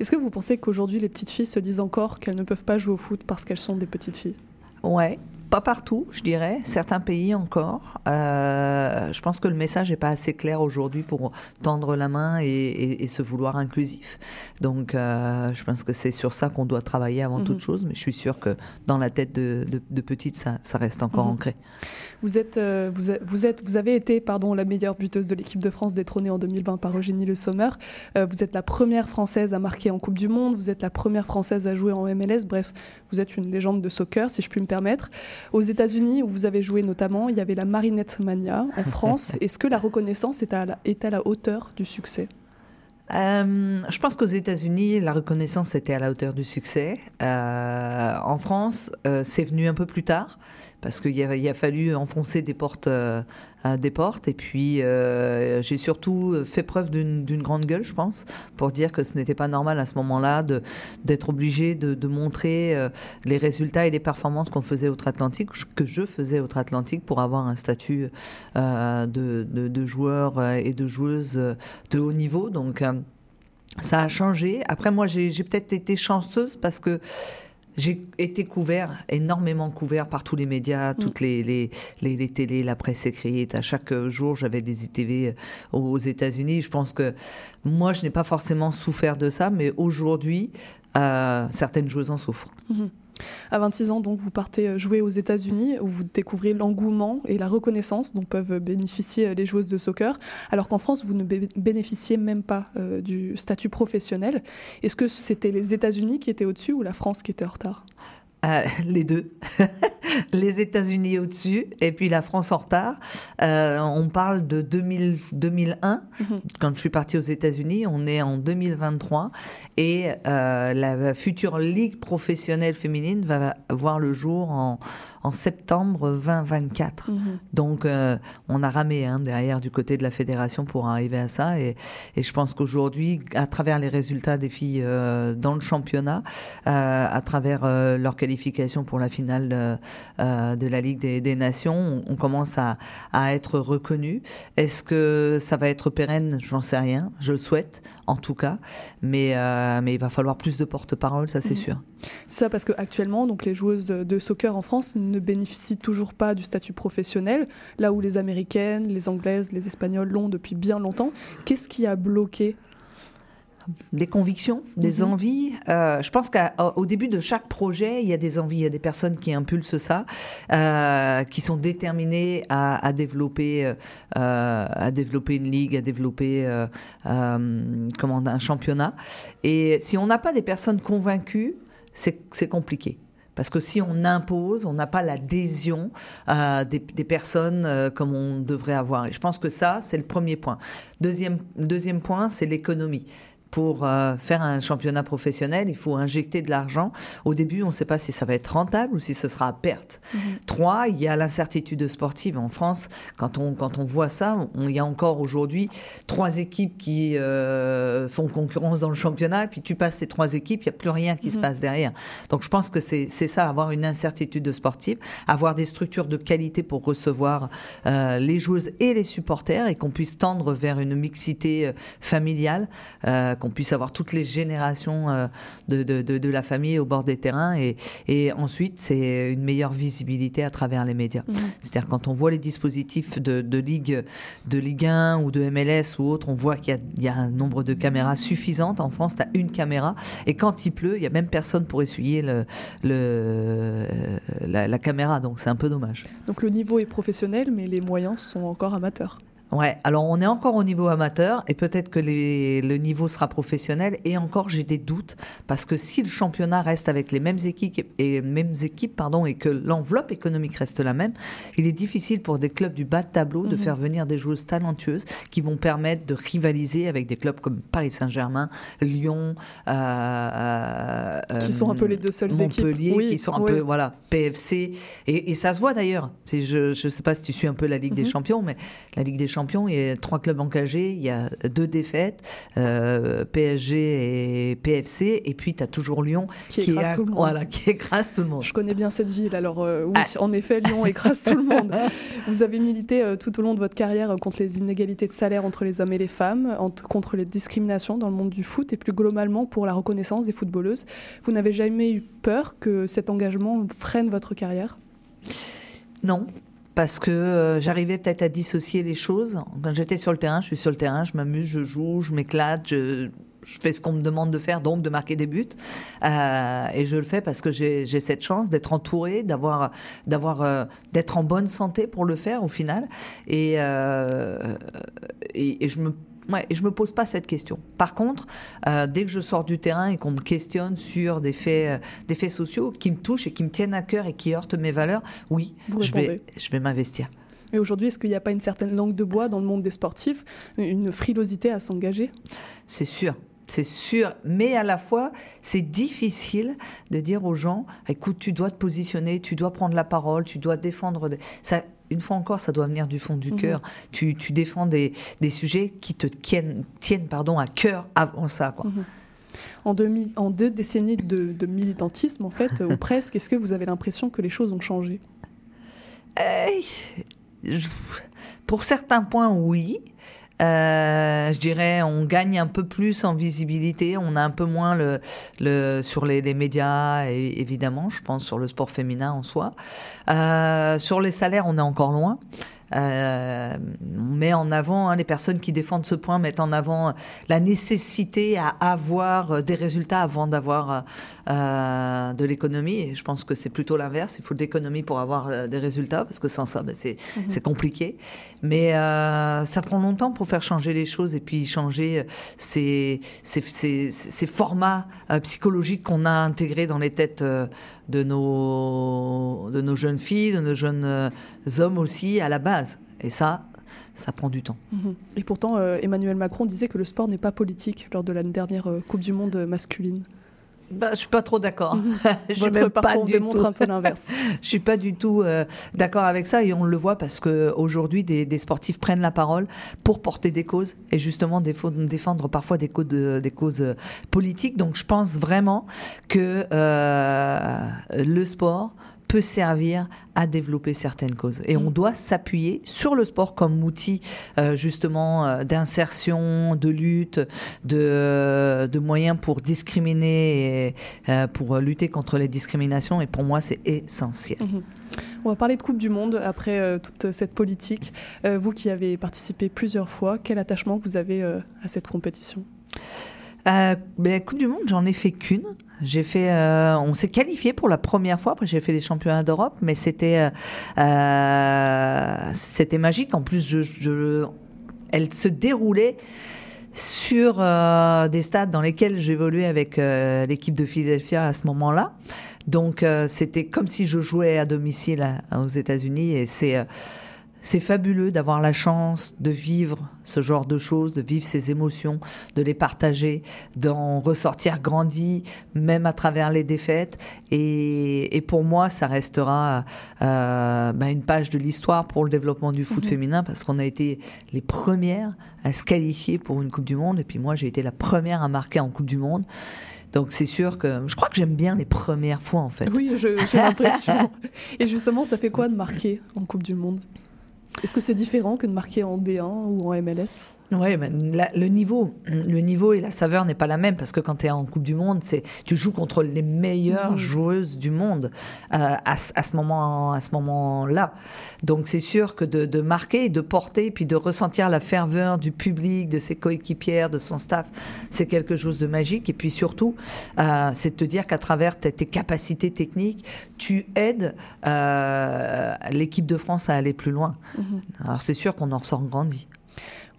Est-ce que vous pensez qu'aujourd'hui, les petites filles se disent encore qu'elles ne peuvent pas jouer au foot parce qu'elles sont des petites filles Ouais. Pas partout, je dirais. Certains pays encore. Euh, je pense que le message n'est pas assez clair aujourd'hui pour tendre la main et, et- et se vouloir inclusif. Donc, euh, je pense que c'est sur ça qu'on doit travailler avant Mhm. toute chose. Mais je suis sûre que dans la tête de, de, de petite, ça, ça reste encore Mhm. ancré. Vous êtes, euh, vous, a- vous êtes, vous avez été, pardon, la meilleure buteuse de l'équipe de France détrônée en 2020 par Eugénie Le Sommer. Vous êtes la première française à marquer en Coupe du Monde. Vous êtes la première française à jouer en MLS. Bref, vous êtes une légende de soccer, si je puis me permettre. Aux États-Unis, où vous avez joué notamment, il y avait la Marinette Mania. En <laughs> France, est-ce que la reconnaissance est à la, est à la hauteur du succès? Euh, je pense qu'aux États-Unis, la reconnaissance était à la hauteur du succès. Euh, en France, euh, c'est venu un peu plus tard parce qu'il a, a fallu enfoncer des portes, euh, des portes. Et puis, euh, j'ai surtout fait preuve d'une grande gueule, je pense, pour dire que ce n'était pas normal à ce moment-là d'être obligé de, montrer euh, les résultats et les performances qu'on faisait outre-Atlantique, que je faisais outre-Atlantique pour avoir un statut de, joueur et de joueuse de haut niveau. Donc, ça a changé. Après, moi, j'ai peut-être été chanceuse parce que j'ai été couvert, énormément couvert par tous les médias, toutes les, les, les, les télés, la presse écrite. À chaque jour, j'avais des ITV aux États-Unis. Je pense que moi, je n'ai pas forcément souffert de ça, mais aujourd'hui, euh, certaines joueuses en souffrent. Mhm. À 26 ans, donc, vous partez euh, jouer aux États-Unis, où vous découvrez l'engouement et la reconnaissance dont peuvent bénéficier euh, les joueuses de soccer, alors qu'en France, vous ne bé- bénéficiez même pas euh, du statut professionnel. Est-ce que c'était les États-Unis qui étaient au-dessus ou la France qui était en retard? Euh, <laughs> les deux. <laughs> les États-Unis au-dessus et puis la France en retard. Euh, on parle de 2000, 2001. Quand je suis partie aux États-Unis, on est en 2023 et euh, la future ligue professionnelle féminine va voir le jour en, en septembre 2024. Donc euh, on a ramé hein, derrière du côté de la fédération pour arriver à ça et, et je pense qu'aujourd'hui, à travers les résultats des filles euh, dans le championnat, euh, à travers leur qualification pour la finale de la Ligue des, des Nations, on, on commence à, à être reconnu. Est-ce que ça va être pérenne? J'en sais rien. Je le souhaite, en tout cas. Mais, euh, mais il va falloir plus de porte-parole, ça c'est Mhm. sûr. C'est ça parce qu'actuellement, les joueuses de soccer en France ne bénéficient toujours pas du statut professionnel, là où les Américaines, les Anglaises, les Espagnoles l'ont depuis bien longtemps. Qu'est-ce qui a bloqué des convictions, des Mhm. envies. Euh, je pense qu'au début de chaque projet, il y a des envies, il y a des personnes qui impulsent ça, euh, qui sont déterminées à, à développer, euh, à développer une ligue, à développer comment un championnat. Et si on n'a pas des personnes convaincues, c'est c'est compliqué. Parce que si on impose, on n'a pas l'adhésion euh, des, des, personnes euh, comme on devrait avoir. Et je pense que ça, c'est le premier point. Deuxième, deuxième point, c'est l'économie pour euh, faire un championnat professionnel, il faut injecter de l'argent. Au début, on ne sait pas si ça va être rentable ou si ce sera à perte. Mhm. Trois, il y a l'incertitude sportive. En France, quand on, quand on voit ça, il y a encore aujourd'hui trois équipes qui euh, font concurrence dans le championnat, et puis tu passes ces trois équipes, il n'y a plus rien qui se mhm. passe derrière. Donc je pense que c'est ça, avoir une incertitude sportive, avoir des structures de qualité pour recevoir euh, les joueuses et les supporters, et qu'on puisse tendre vers une mixité familiale qu'on puisse avoir toutes les générations euh, de, de, de, la famille au bord des terrains. Et, et ensuite, c'est une meilleure visibilité à travers les médias. Mmh. C'est-à-dire quand on voit les dispositifs de, de, Ligue, de Ligue 1 ou de MLS ou autre, on voit qu'il y, y, a un nombre de caméras suffisantes. En France, tu as une caméra. Et quand il pleut, il n'y a même personne pour essuyer le, le, la, la caméra. Donc c'est un peu dommage. Donc le niveau est professionnel, mais les moyens sont encore amateurs. Ouais, alors on est encore au niveau amateur et peut-être que les, le niveau sera professionnel et encore j'ai des doutes parce que si le championnat reste avec les mêmes équipes et mêmes équipes pardon et que l'enveloppe économique reste la même, il est difficile pour des clubs du bas de tableau de mhm. faire venir des joueuses talentueuses qui vont permettre de rivaliser avec des clubs comme Paris Saint-Germain, Lyon, euh, euh, qui sont un peu les deux seules Montpellier, équipes, qui sont un peu voilà PFC et, et, ça se voit d'ailleurs. Je ne sais pas si tu suis un peu la Ligue des mhm. Champions, mais la Ligue des champion, il y a trois clubs engagés, il y a deux défaites, euh, PSG et PFC, et puis tu as toujours Lyon qui, écrase tout le monde. Voilà, qui écrase tout le monde. Je connais bien cette ville, alors euh, oui, ah. en effet, Lyon écrase tout le monde. <laughs> Vous avez milité euh, tout au long de votre carrière contre les inégalités de salaire entre les hommes et les femmes, contre les discriminations dans le monde du foot, et plus globalement pour la reconnaissance des footballeuses. Vous n'avez jamais eu peur que cet engagement freine votre carrière? Non, parce que euh, j'arrivais peut-être à dissocier les choses. Quand j'étais sur le terrain, je suis sur le terrain, je m'amuse, je joue, je m'éclate, je, fais ce qu'on me demande de faire, donc de marquer des buts. Euh, et je le fais parce que j'ai cette chance d'être entourée, d'avoir, d'avoir, euh, d'être en bonne santé pour le faire au final. Et, et je me Ouais, et je me pose pas cette question. Par contre, euh, dès que je sors du terrain et qu'on me questionne sur des faits, euh, des faits sociaux qui me touchent et qui me tiennent à cœur et qui heurtent mes valeurs, oui, je vais, je vais m'investir. Et aujourd'hui, est-ce qu'il n'y a pas une certaine langue de bois dans le monde des sportifs, une frilosité à s'engager? C'est sûr. C'est sûr, mais à la fois, c'est difficile de dire aux gens, écoute, tu dois te positionner, tu dois prendre la parole, tu dois défendre. Ça, une fois encore, ça doit venir du fond du mhm. cœur. Tu, défends des, sujets qui te tiennent, tiennent pardon, à cœur avant ça. Quoi. Mhm. En, en, deux décennies de, militantisme, en fait, ou <laughs> presque, est-ce que vous avez l'impression que les choses ont changé? Pour certains points, oui. Euh, je dirais, on gagne un peu plus en visibilité, on a un peu moins le, le sur les, les, médias, évidemment, je pense sur le sport féminin en soi. Euh, sur les salaires, on est encore loin. Euh, on met en avant, hein, les personnes qui défendent ce point mettent en avant la nécessité à avoir des résultats avant d'avoir euh, de l'économie. Et je pense que c'est plutôt l'inverse. Il faut de l'économie pour avoir euh, des résultats, parce que sans ça, ben, c'est mhm. compliqué. Mais euh, ça prend longtemps pour faire changer les choses et puis changer ces, ces, ces, ces formats psychologiques qu'on a intégrés dans les têtes de nos, de nos jeunes filles, de nos jeunes hommes aussi à la base. Et ça, ça prend du temps. Mhm. Et pourtant, Emmanuel Macron disait que le sport n'est pas politique lors de la dernière Coupe du Monde masculine. Bah, je suis pas trop d'accord. <laughs> Votre parcours démontre un peu l'inverse. <laughs> je suis pas du tout euh, d'accord avec ça et on le voit parce que aujourd'hui des, des, sportifs prennent la parole pour porter des causes et justement défendre parfois des causes, des causes euh, politiques. Donc je pense vraiment que euh, le sport peut servir à développer certaines causes. Et on mm. doit s'appuyer sur le sport comme outil euh, justement euh, d'insertion, de lutte, de, de, moyens pour discriminer et euh, pour lutter contre les discriminations. Et pour moi, c'est essentiel. Mm-hmm. On va parler de Coupe du Monde après toute cette politique. vous qui avez participé plusieurs fois, quel attachement vous avez à cette compétition? Euh, ben, Coupe du Monde, j'en ai fait qu'une. J'ai fait, euh, on s'est qualifié pour la première fois. Après, j'ai fait les championnats d'Europe, mais c'était, euh, euh c'était magique. En plus, je, je, elle se déroulait sur euh, des stades dans lesquels j'évoluais avec euh, l'équipe de Philadelphia à ce moment-là. Donc euh, c'était comme si je jouais à domicile à- aux États-Unis et c'est c'est fabuleux d'avoir la chance de vivre ce genre de choses, de vivre ces émotions, de les partager, d'en ressortir grandi, même à travers les défaites. Et, et pour moi, ça restera euh, ben, une page de l'histoire pour le développement du foot Mhm. féminin parce qu'on a été les premières à se qualifier pour une Coupe du Monde. Et puis moi, j'ai été la première à marquer en Coupe du Monde. Donc c'est sûr que je crois que j'aime bien les premières fois en fait. Oui, j'ai l'impression. <laughs> Et justement, ça fait quoi de marquer en Coupe du Monde? Est-ce que c'est différent que de marquer en D1 ou en MLS Oui, le niveau, le niveau et la saveur n'est pas la même parce que quand tu es en Coupe du Monde, c'est tu joues contre les meilleures Mhm. joueuses du monde euh, à, ce- à ce moment, à ce moment-là. Donc c'est sûr que de, de marquer, de porter, puis de ressentir la ferveur du public, de ses coéquipières, de son staff, c'est quelque chose de magique. Et puis surtout, euh, c'est de te dire qu'à travers tes, tes capacités techniques, tu aides euh, l'équipe de France à aller plus loin. Mhm. Alors c'est sûr qu'on en ressort grandi.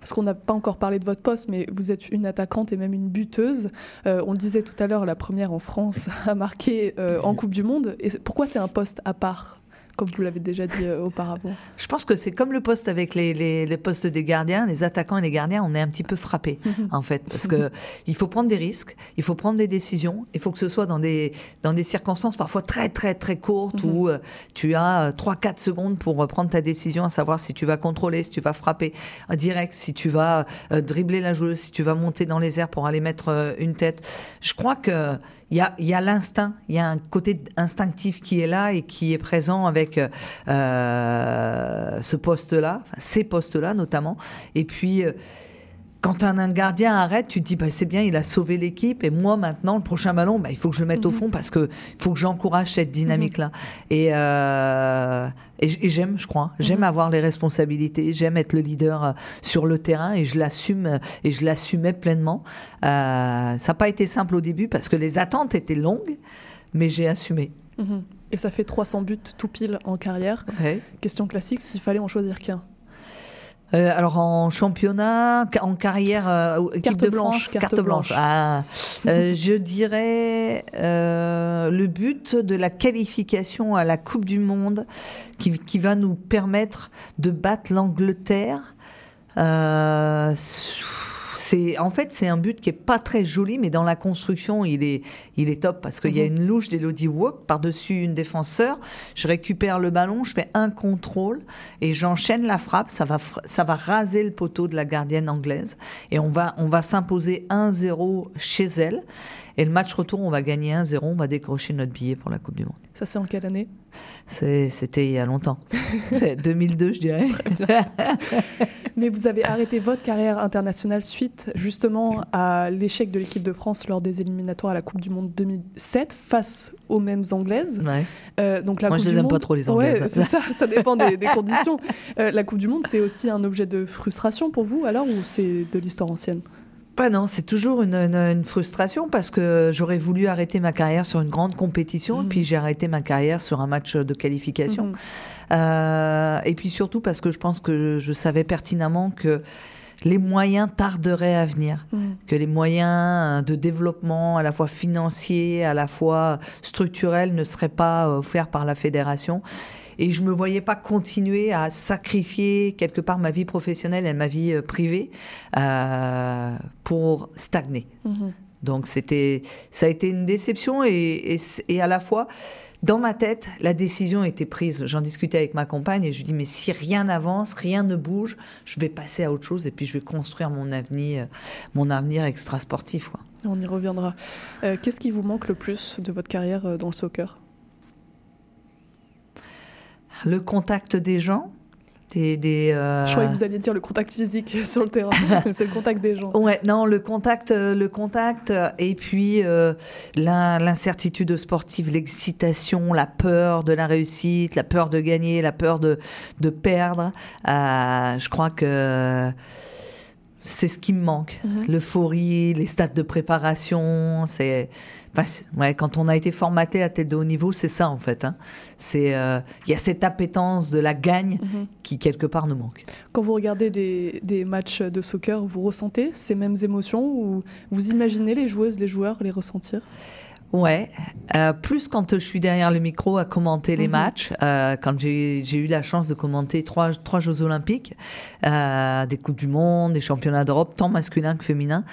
Parce qu'on n'a pas encore parlé de votre poste, mais vous êtes une attaquante et même une buteuse. Euh, on le disait tout à l'heure, la première en France <laughs> à marquer euh, en Coupe du Monde. Et pourquoi c'est un poste à part, comme vous l'avez déjà dit euh, auparavant. Je pense que c'est comme le poste avec les, les- les postes des gardiens, les attaquants et les gardiens, on est un petit peu frappés en fait, parce que il faut prendre des risques, il faut prendre des décisions, il faut que ce soit dans des dans des circonstances parfois très très très courtes où euh, tu as 3-4 secondes pour euh, prendre ta décision, à savoir si tu vas contrôler, si tu vas frapper direct, si tu vas euh, dribbler la joueuse, si tu vas monter dans les airs pour aller mettre euh, une tête. Je crois que il y a, l'instinct, il y a un côté instinctif qui est là et qui est présent avec euh, ce poste-là, ces postes-là notamment. Et puis, euh, quand un, gardien arrête, tu te dis bah, c'est bien, il a sauvé l'équipe. Et moi, maintenant, le prochain ballon, bah, il faut que je le mette au fond parce que faut que j'encourage cette dynamique-là. Et, euh, et j'aime, je crois, j'aime avoir les responsabilités, j'aime être le leader euh, sur le terrain et je l'assume et je l'assumais pleinement. Euh, ça n'a pas été simple au début parce que les attentes étaient longues, mais j'ai assumé. Mhm. Et ça fait 300 buts tout pile en carrière. Ouais. Question classique, s'il fallait en choisir qu'un? Euh, alors en championnat, en carrière, euh, équipe Carte de blanche, France, carte blanche. Ah, Euh, je dirais euh, le but de la qualification à la Coupe du Monde qui, qui va nous permettre de battre l'Angleterre. Euh, c'est en fait c'est un but qui est pas très joli, mais dans la construction il est il est top parce qu'il y a Mhm. une louche d'Elodie Walk par dessus une défenseur. Je récupère le ballon, je fais un contrôle et j'enchaîne la frappe. Ça va ça va raser le poteau de la gardienne anglaise et on va on va s'imposer 1-0 chez elle. Et le match retour, on va gagner 1-0, on va décrocher notre billet pour la Coupe du Monde. Ça, c'est en quelle année C'était il y a longtemps. <laughs> C'est 2002, je dirais. Mais vous avez arrêté votre carrière internationale suite justement à l'échec de l'équipe de France lors des éliminatoires à la Coupe du Monde 2007 face aux mêmes Anglaises. Ouais. Euh, donc la Moi, Coupe je les du aime Monde- pas trop, les Ouais, Anglaises. c'est ça, ça <laughs> dépend des, des conditions. Euh, la Coupe du Monde, c'est aussi un objet de frustration pour vous alors ou c'est de l'histoire ancienne? Bah non, c'est toujours une, une- une frustration parce que j'aurais voulu arrêter ma carrière sur une grande compétition et puis j'ai arrêté ma carrière sur un match de qualification. Mhm. Euh, et puis surtout parce que je pense que je savais pertinemment que les moyens tarderaient à venir, Mhm. que les moyens de développement à la fois financiers, à la fois structurels ne seraient pas offerts par la fédération. Et je me voyais pas continuer à sacrifier quelque part ma vie professionnelle et ma vie euh, privée euh, pour stagner. Mhm. Donc c'était, ça a été une déception et, et, et à la fois, dans ma tête, la décision était prise. J'en discutais avec ma compagne et je lui dis mais si rien n'avance, rien ne bouge, je vais passer à autre chose et puis je vais construire mon avenir, mon avenir extra sportif. Quoi. On y reviendra. Euh, Qu'est-ce qui vous manque le plus de votre carrière euh, dans le soccer? Le contact des gens, des, des euh, Je croyais que vous alliez dire le contact physique <laughs> sur le terrain. c'est le contact des gens. Ouais, non, le contact, euh, le contact, euh, et puis euh, l'in- l'incertitude sportive, l'excitation, la peur de la réussite, la peur de gagner, la peur de, de perdre. Euh, je crois que c'est ce qui me manque. L'euphorie, les stades de préparation, c'est. Enfin, c'est- ouais, quand on a été formaté à tête de haut niveau, c'est ça en fait. hein. C'est, euh, il y a cette appétence de la gagne qui quelque part nous manque. Quand vous regardez des, des matchs de soccer, vous ressentez ces mêmes émotions ou vous imaginez les joueuses, les joueurs les ressentir? Ouais, euh, plus quand je suis derrière le micro à commenter les Mhm. matchs, euh, quand j'ai eu la chance de commenter trois, trois Jeux Olympiques, euh, des Coupes du Monde, des Championnats d'Europe, tant masculins que féminins.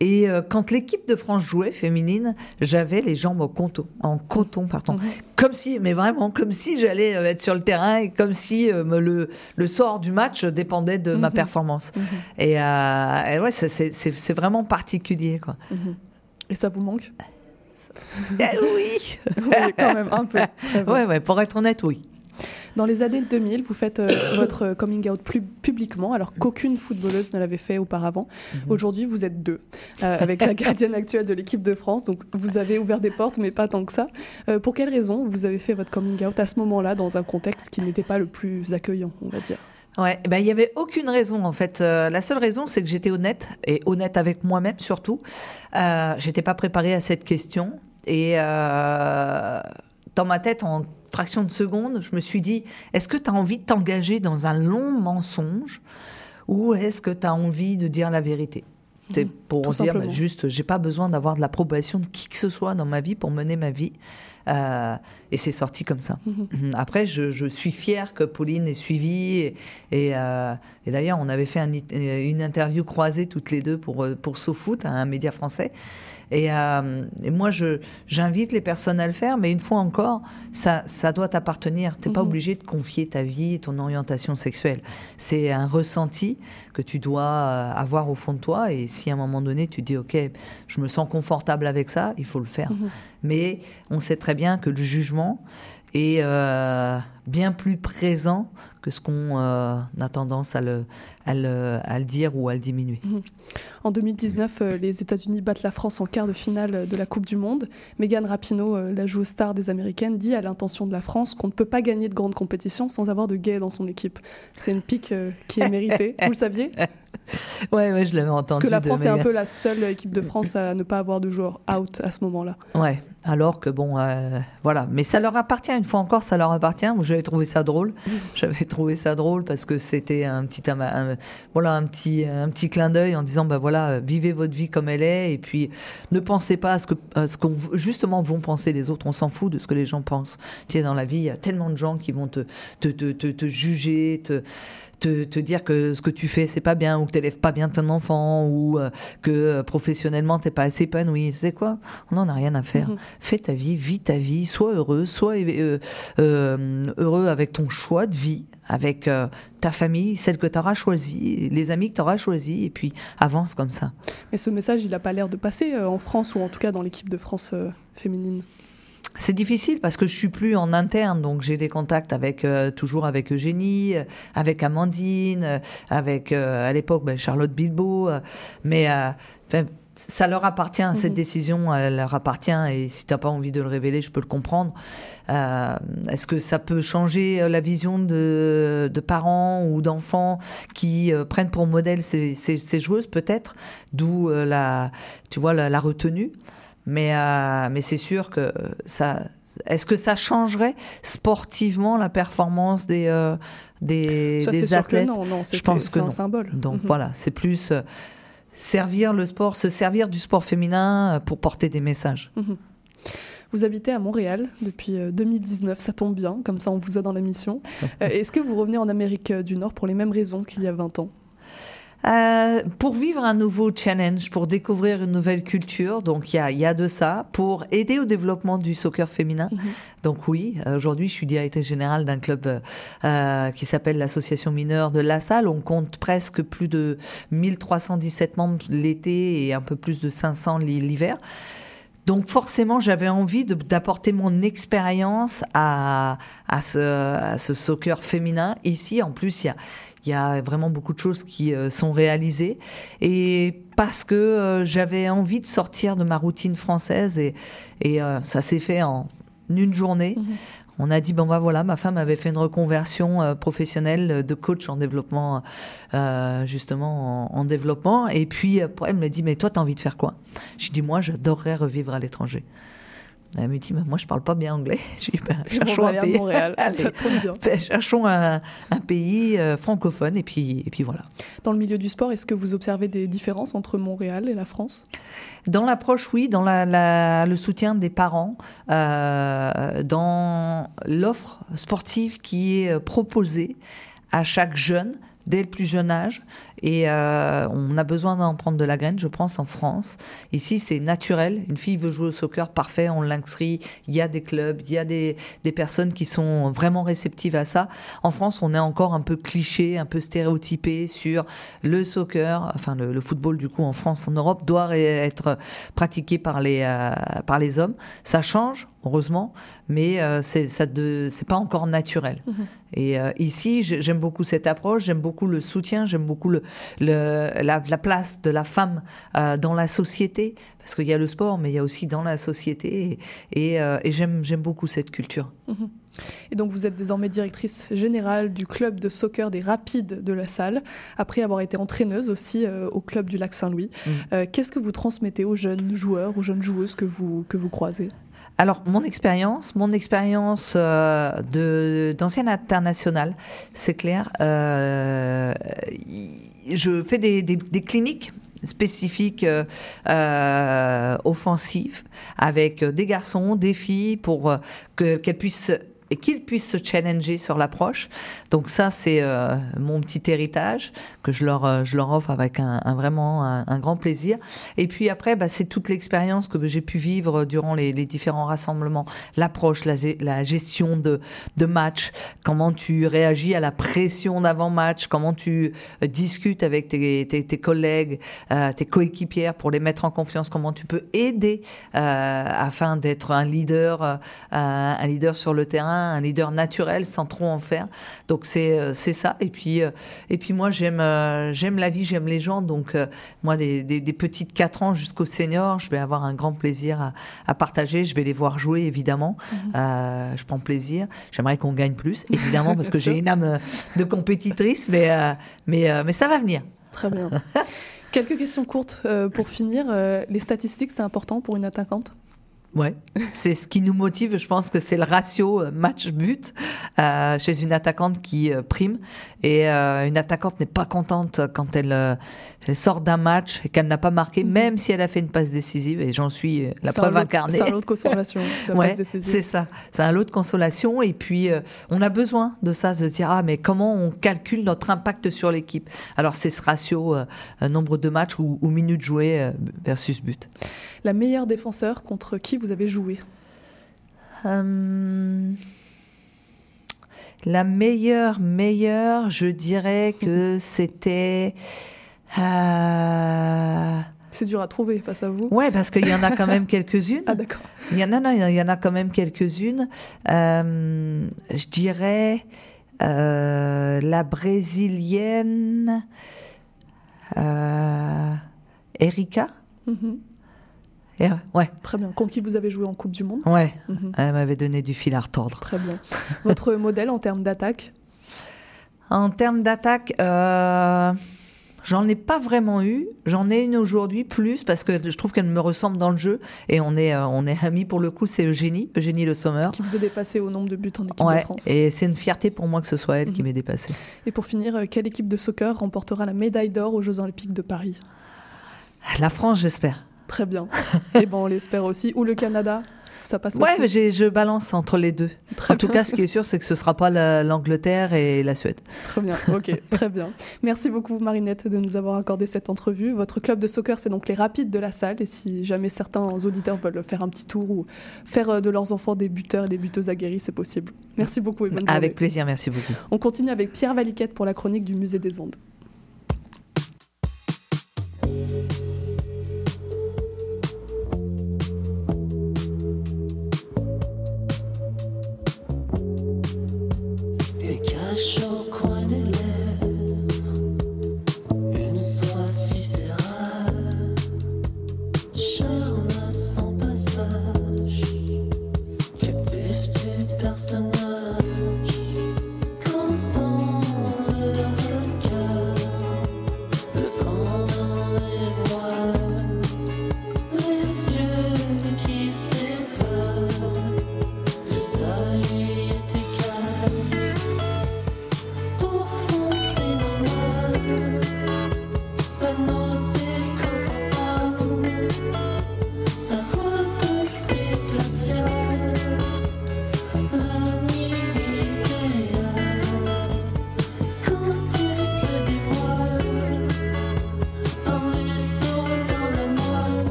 Et quand l'équipe de France jouait féminine, j'avais les jambes en coton, en coton, pardon. Comme si, mais vraiment, comme si j'allais être sur le terrain et comme si le, le sort du match dépendait de ma Mhm. performance. Et, et ouais, c'est- vraiment particulier, quoi. Mhm. Et ça vous manque? Oui <laughs> Oui, quand même, un peu. Ouais, ouais, pour être honnête, oui. Dans les années 2000, vous faites euh, <coughs> votre coming out plus publiquement, alors qu'aucune footballeuse ne l'avait fait auparavant. Mhm. Aujourd'hui, vous êtes deux, euh, avec la gardienne actuelle de l'équipe de France. Donc, vous avez ouvert des portes, mais pas tant que ça. Euh, pour quelle raison vous avez fait votre coming out à ce moment-là, dans un contexte qui n'était pas le plus accueillant, on va dire? Ouais, eh ben il y avait aucune raison en fait. Euh, la seule raison, c'est que j'étais honnête et honnête avec moi-même surtout. Euh, j'étais pas préparée à cette question et euh, dans ma tête, en fraction de seconde, je me suis dit est-ce que tu as envie de t'engager dans un long mensonge ou est-ce que tu as envie de dire la vérité? C'est pour tout dire bah, juste, j'ai pas besoin d'avoir de l'approbation de qui que ce soit dans ma vie pour mener ma vie. Euh, et c'est sorti comme ça. Mhm. Après, je, je suis fière que Pauline ait suivi. Et, et, euh, et d'ailleurs, on avait fait un it- une interview croisée toutes les deux pour, euh, pour SoFoot, un média français. Et, euh, et moi, je, j'invite les personnes à le faire, mais une fois encore, ça, ça doit t'appartenir. Tu n'es pas Mhm. obligé de confier ta vie et ton orientation sexuelle. C'est un ressenti que tu dois euh, avoir au fond de toi. Et si à un moment donné, tu dis, OK, je me sens confortable avec ça, il faut le faire. Mhm. Mais on sait très bien que le jugement est euh, bien plus présent que ce qu'on euh, a tendance à le, à, le, à le dire ou à le diminuer. Mhm. En 2019, euh, les États-Unis battent la France en quart de finale de la Coupe du Monde. Megan Rapinoe, la joueuse star des Américaines, dit à l'intention de la France qu'on ne peut pas gagner de grandes compétitions sans avoir de gays dans son équipe. C'est une pique qui est méritée. Vous le saviez? <laughs> Ouais, ouais, je l'avais entendu. Parce que la France est un peu la seule équipe de France à ne pas avoir de joueurs out à ce moment-là. Ouais, alors que bon, euh, voilà. Mais ça leur appartient, une fois encore, ça leur appartient. Moi, J'avais trouvé ça drôle. <laughs> J'avais trouvé ça drôle parce que c'était un petit, un- voilà, un petit, un petit clin d'œil en disant, bah voilà, vivez votre vie comme elle est et puis ne pensez pas à ce que, à ce qu'on justement vont penser les autres. On s'en fout de ce que les gens pensent. Tu sais, dans la vie, il y a tellement de gens qui vont te, te, te, te, te juger, te, te, te dire que ce que tu fais c'est pas bien ou que t'élèves pas bien ton enfant ou euh, que euh, professionnellement t'es pas assez épanoui. Tu sais quoi? On n'en a rien à faire. Mhm. Fais ta vie, vis ta vie, sois heureux, sois euh, heureux avec ton choix de vie, avec euh, ta famille, celle que tu auras choisie, les amis que tu auras choisis, et puis avance comme ça. Mais ce message, il n'a pas l'air de passer euh, en France ou en tout cas dans l'équipe de France euh, féminine. C'est difficile parce que je suis plus en interne, donc j'ai des contacts avec euh, toujours avec Eugénie, euh, avec Amandine, euh, avec euh, à l'époque ben, Charlotte Bilbao, euh, mais euh, enfin, ça leur appartient, cette Mhm. décision, elle leur appartient, et si t'as pas envie de le révéler, je peux le comprendre. Euh, Est-ce que ça peut changer la vision de, de parents ou d'enfants qui euh, prennent pour modèle ces, ces- ces joueuses, peut-être, d'où euh, la, tu vois, la, la retenue. Mais, euh, mais c'est sûr que ça. Est-ce que ça changerait sportivement la performance des, euh, des, Ça, des c'est sûr que athlètes? non, non, Je pense que c'est un non. symbole. Donc Mhm. voilà, c'est plus euh, servir le sport, se servir du sport féminin euh, pour porter des messages. Mhm. Vous habitez à Montréal depuis euh, 2019, ça tombe bien, comme ça on vous a dans la mission. Est-ce que vous revenez en Amérique du Nord pour les mêmes raisons qu'il y a 20 ans? Euh, pour vivre un nouveau challenge, pour découvrir une nouvelle culture, donc il y y a de ça, pour aider au développement du soccer féminin. Donc oui, euh, aujourd'hui je suis directrice générale d'un club euh, qui s'appelle l'association mineure de La Salle. On compte presque plus de 1317 membres l'été et un peu plus de 500 l'hi- l'hiver. Donc forcément, j'avais envie d'apporter mon expérience à, à, ce, à ce soccer féminin. Ici, en plus, il y a, y a vraiment beaucoup de choses qui euh, sont réalisées. Et parce que euh, j'avais envie de sortir de ma routine française et, et euh, ça s'est fait en une journée. On a dit, bon bah voilà, ma femme avait fait une reconversion euh, professionnelle de coach en développement, euh, justement en, en, développement. Et puis elle me dit, mais toi, tu as envie de faire quoi? J'ai dit, moi, j'adorerais revivre à l'étranger. Elle me dit, mais moi je parle pas bien anglais. Je dis, ben, cherchons, un pays. Montréal, Allez, cherchons un, un pays euh, francophone et puis, et puis voilà. Dans le milieu du sport, est-ce que vous observez des différences entre Montréal et la France? Dans l'approche, oui, dans la, la, le soutien des parents, euh, dans l'offre sportive qui est proposée à chaque jeune dès le plus jeune âge. Et euh, on a besoin d'en prendre de la graine, je pense, en France. Ici, c'est naturel. Une fille veut jouer au soccer, parfait, on l'inscrit. Il y a des clubs, il y a des, personnes qui sont vraiment réceptives à ça. En France, on est encore un peu cliché, un peu stéréotypé sur le soccer, enfin le, le football, du coup, en France, en Europe, doit être pratiqué par les, euh, par les hommes. Ça change, heureusement, mais euh, c'est ça c'est pas encore naturel. Mmh. Et euh, ici, j'aime beaucoup cette approche, j'aime beaucoup le soutien, j'aime beaucoup le, le la, la, place de la femme euh, dans la société, parce qu'il y a le sport, mais il y a aussi dans la société, et, et, euh, et j'aime beaucoup cette culture. Mmh. Et donc vous êtes désormais directrice générale du club de soccer des Rapides de la Salle, après avoir été entraîneuse aussi euh, au club du Lac Saint-Louis. Mmh. Euh, Qu'est-ce que vous transmettez aux jeunes joueurs, aux jeunes joueuses que vous, que vous croisez? Alors, mon expérience, mon expérience euh, d'ancienne internationale, c'est clair. Euh, je fais des, des, cliniques spécifiques euh, offensives avec des garçons, des filles pour qu'elles puissent et qu'ils puissent se challenger sur l'approche. Donc ça, c'est euh, mon petit héritage que je leur, euh, je leur offre avec un, vraiment un, grand plaisir. Et puis après, bah, c'est toute l'expérience que j'ai pu vivre durant les, différents rassemblements, l'approche, la, gestion de, match, comment tu réagis à la pression d'avant-match, comment tu euh, discutes avec tes, tes, collègues, tes coéquipières pour les mettre en confiance, comment tu peux aider afin d'être un leader, un leader sur le terrain un leader naturel sans trop en faire. Donc c'est c'est ça. Et puis et puis moi j'aime j'aime la vie, j'aime les gens. Donc moi des, des, des petites 4 ans jusqu'au senior, je vais avoir un grand plaisir à, à, partager. Je vais les voir jouer évidemment. Euh, je prends plaisir. J'aimerais qu'on gagne plus <laughs> évidemment parce que j'ai une âme de compétitrice, mais euh, mais euh, mais ça va venir. Très bien. <laughs> Quelques questions courtes euh, pour finir. Euh, les statistiques, c'est important pour une attaquante? Ouais, c'est ce qui nous motive. Je pense que c'est le ratio euh, match-but euh, chez une attaquante qui euh, prime. Et euh, une attaquante n'est pas contente quand elle, elle sort d'un match et qu'elle n'a pas marqué, -hmm. même si elle a fait une passe décisive. Et j'en suis la preuve incarnée. C'est un lot de consolation. <laughs> ouais, c'est ça. C'est un lot de consolation. Et puis, on a besoin de ça, de se dire ah mais comment on calcule notre impact sur l'équipe? Alors c'est ce ratio nombre de matchs ou, ou minutes jouées versus but. La meilleure défenseur contre qui vous avez joué euh, La meilleure, meilleure, je dirais que <laughs> c'était. Euh... C'est dur à trouver face à vous. Ouais, parce qu'il y en a quand même <laughs> quelques-unes. ah d'accord. Il y en a, non, il y en a quand même quelques-unes. Euh, je dirais euh, la brésilienne Erika. Mm -hmm. Et ouais. Très bien. Contre qui vous avez joué en Coupe du Monde Ouais. Mm -hmm. Elle m'avait donné du fil à retordre. Très bien. Votre <laughs> modèle en termes d'attaque En termes d'attaque, euh, j'en ai pas vraiment eu. J'en ai une aujourd'hui plus parce que je trouve qu'elle me ressemble dans le jeu et on est euh, on est amis pour le coup. C'est Eugénie, Eugénie Le Sommer. Qui vous a dépassé au nombre de buts en équipe ouais, de France. Et c'est une fierté pour moi que ce soit elle mm -hmm. qui m'ait dépassé. Et pour finir, euh, quelle équipe de soccer remportera la médaille d'or aux Jeux Olympiques de Paris? La France, j'espère. Très bien. <laughs> Et bon, on l'espère aussi. Ou le Canada ça passe ouais, aussi. mais je balance entre les deux. Très en bien. tout cas, ce qui est sûr, c'est que ce ne sera pas l'Angleterre et la Suède. Très bien, ok, <laughs> très bien. Merci beaucoup, Marinette, de nous avoir accordé cette entrevue. Votre club de soccer, c'est donc les Rapides de la salle. Et si jamais certains auditeurs veulent faire un petit tour ou faire de leurs enfants des buteurs et des buteuses aguerris, c'est possible. Merci beaucoup et bonne Avec journée. plaisir, merci beaucoup. On continue avec Pierre Valiquette pour la chronique du Musée des Ondes.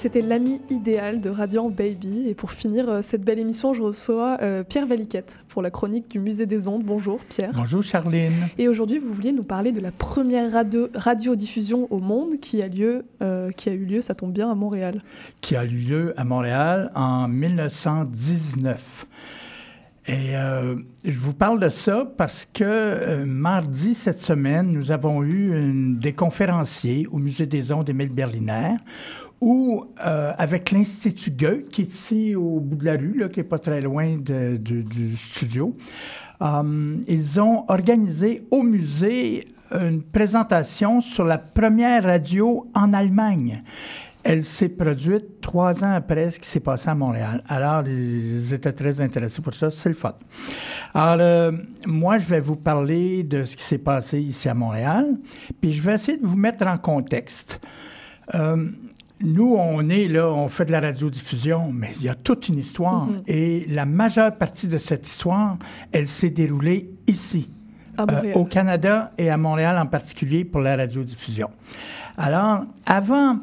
C'était l'ami idéal de Radiant Baby. Et pour finir euh, cette belle émission, je reçois euh, Pierre Valiquette pour la chronique du Musée des Ondes. Bonjour Pierre. Bonjour Charline. Et aujourd'hui, vous vouliez nous parler de la première radio radiodiffusion au monde qui a, lieu, euh, qui a eu lieu, ça tombe bien, à Montréal. Qui a eu lieu à Montréal en 1919. Et euh, je vous parle de ça parce que euh, mardi cette semaine, nous avons eu une, des conférenciers au Musée des Ondes Émile Berliner où, euh, avec l'Institut Goethe, qui est ici au bout de la rue, là, qui n'est pas très loin du studio, euh, ils ont organisé au musée une présentation sur la première radio en Allemagne. Elle s'est produite trois ans après ce qui s'est passé à Montréal. Alors, ils étaient très intéressés pour ça. C'est le fun. Alors, euh, moi, je vais vous parler de ce qui s'est passé ici à Montréal, puis je vais essayer de vous mettre en contexte. Euh, nous, on est là, on fait de la radiodiffusion, mais il y a toute une histoire. Mhm. Et la majeure partie de cette histoire, elle s'est déroulée ici, euh, au Canada et à Montréal en particulier pour la radiodiffusion. Alors, avant,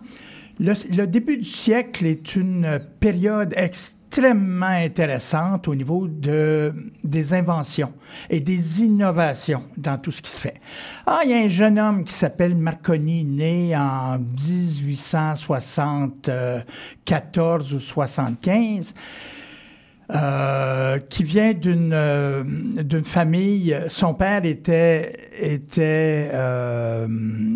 le, le début du siècle est une période extrêmement intéressante au niveau de, des inventions et des innovations dans tout ce qui se fait. Ah, il y a un jeune homme qui s'appelle Marconi, né en 1874 ou 75. Euh, qui vient d'une euh, d'une famille. Son père était était euh,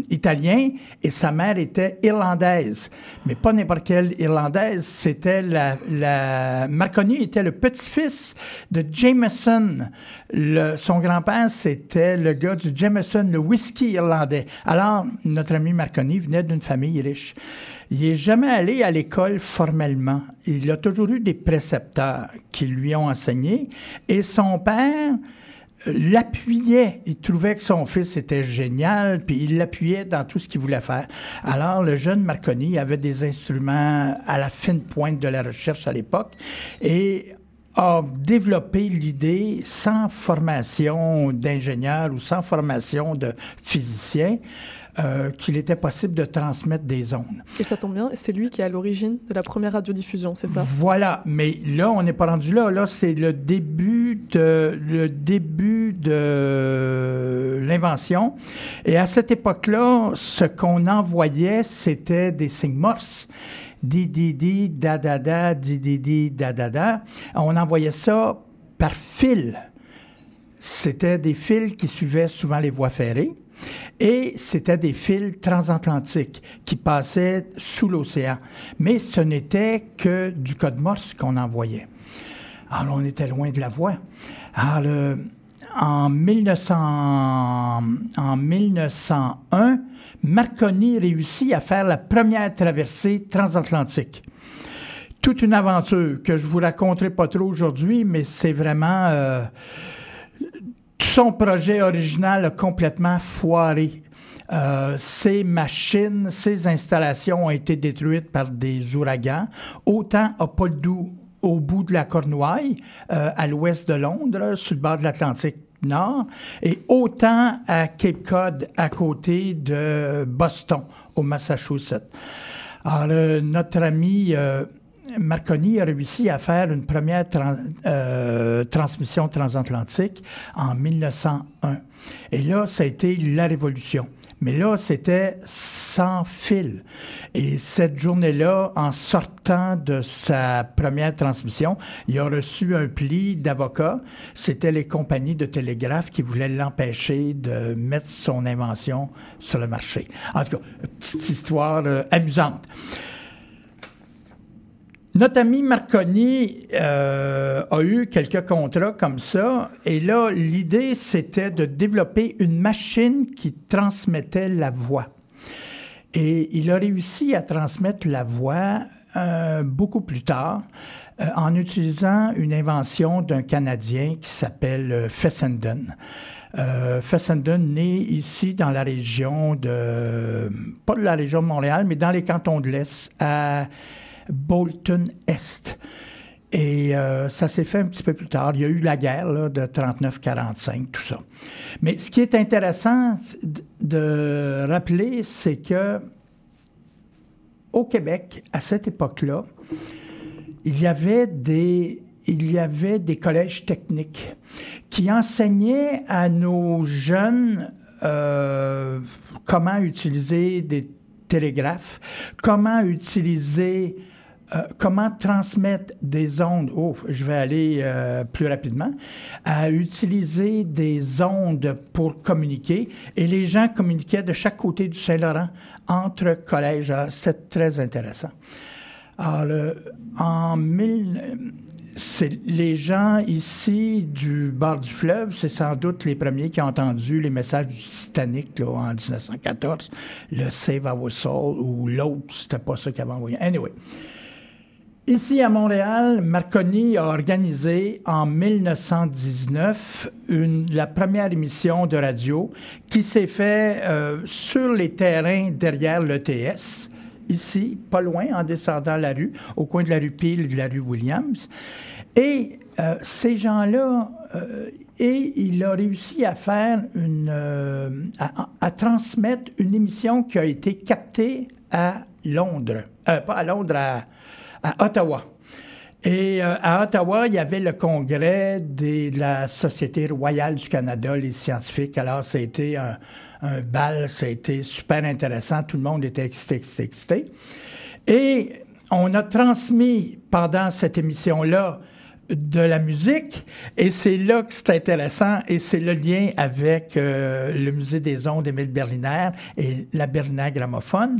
italien et sa mère était irlandaise, mais pas n'importe quelle irlandaise. C'était la, la Marconi était le petit-fils de Jameson. Son grand-père c'était le gars du Jameson, le whisky irlandais. Alors notre ami Marconi venait d'une famille riche. Il n'est jamais allé à l'école formellement. Il a toujours eu des précepteurs qui lui ont enseigné. Et son père euh, l'appuyait. Il trouvait que son fils était génial, puis il l'appuyait dans tout ce qu'il voulait faire. Alors, le jeune Marconi avait des instruments à la fine pointe de la recherche à l'époque et a développé l'idée sans formation d'ingénieur ou sans formation de physicien euh, qu'il était possible de transmettre des ondes. Et ça tombe bien, c'est lui qui est à l'origine de la première radiodiffusion, c'est ça? Voilà, mais là, on n'est pas rendu là. Là, c'est le début de le début de l'invention. Et à cette époque-là, ce qu'on envoyait, c'était des signes morse. Di, di, di, da, da, da, di, di, di, da, da, da. On envoyait ça par fil. C'était des fils qui suivaient souvent les voies ferrées. Et c'était des fils transatlantiques qui passaient sous l'océan. Mais ce n'était que du code morse qu'on envoyait. Alors, on était loin de la voie. Alors, 1900, en 1901, Marconi réussit à faire la première traversée transatlantique. Toute une aventure que je vous raconterai pas trop aujourd'hui, mais c'est vraiment... euh, son projet original a complètement foiré. Euh, machines, ces installations ont été détruites par des ouragans, autant à Poldou, au bout de la Cornouaille, euh, à l'ouest de Londres, sur le bord de l'Atlantique Nord, et autant à Cape Cod, à côté de Boston, au Massachusetts. Alors, euh, notre ami euh, Marconi a réussi à faire une première euh, transmission transatlantique en 1901. Et là, ça a été la révolution. Mais là, c'était sans fil. Et cette journée-là, en sortant de sa première transmission, il a reçu un pli d'avocats. C'était les compagnies de télégraphe qui voulaient l'empêcher de mettre son invention sur le marché. En tout cas, petite histoire euh, amusante. Notre ami Marconi euh, a eu quelques contrats comme ça, et là, l'idée, c'était de développer une machine qui transmettait la voix. Et il a réussi à transmettre la voix euh, beaucoup plus tard euh, en utilisant une invention d'un Canadien qui s'appelle euh, Fessenden. Euh, Fessenden, né ici dans la région de, pas de la région de Montréal, mais dans les cantons de l'Est, à Bolton Est. Et euh, ça s'est fait un petit peu plus tard. Il y a eu la guerre de 39-45, tout ça. Mais ce qui est intéressant de rappeler, c'est que au Québec, à cette époque-là, il y avait des il y collèges techniques qui enseignaient à nos jeunes euh, comment utiliser des télégraphes, comment utiliser, euh, comment transmettre des ondes? Oh, je vais aller euh, plus rapidement. À utiliser des ondes pour communiquer. Et les gens communiquaient de chaque côté du Saint-Laurent entre collèges. Ah, C'était très intéressant. Alors, le- en mille, c'est les gens ici du bord du fleuve, c'est sans doute les premiers qui ont entendu les messages du Titanic là, en 1914, le Save Our Soul ou l'autre, c'était pas ça qu'ils avaient envoyé. Anyway. Ici à Montréal, Marconi a organisé en 1919 une, la première émission de radio qui s'est faite euh, sur les terrains derrière l'ETS, ici, pas loin, en descendant la rue, au coin de la rue Peel et de la rue Williams. Et euh, ces gens-là, euh, et il a réussi à faire une, à, à transmettre une émission qui a été captée à Londres, pas à Londres, à, à Ottawa. Et euh, à Ottawa, il y avait le congrès de la Société royale du Canada, les scientifiques. Alors, ça a été un, un bal, ça a été super intéressant. Tout le monde était excité, excité, excité. Et on a transmis pendant cette émission-là de la musique et c'est là que c'est intéressant et c'est le lien avec euh, le musée des ondes Émile Berliner et la Berliner gramophone.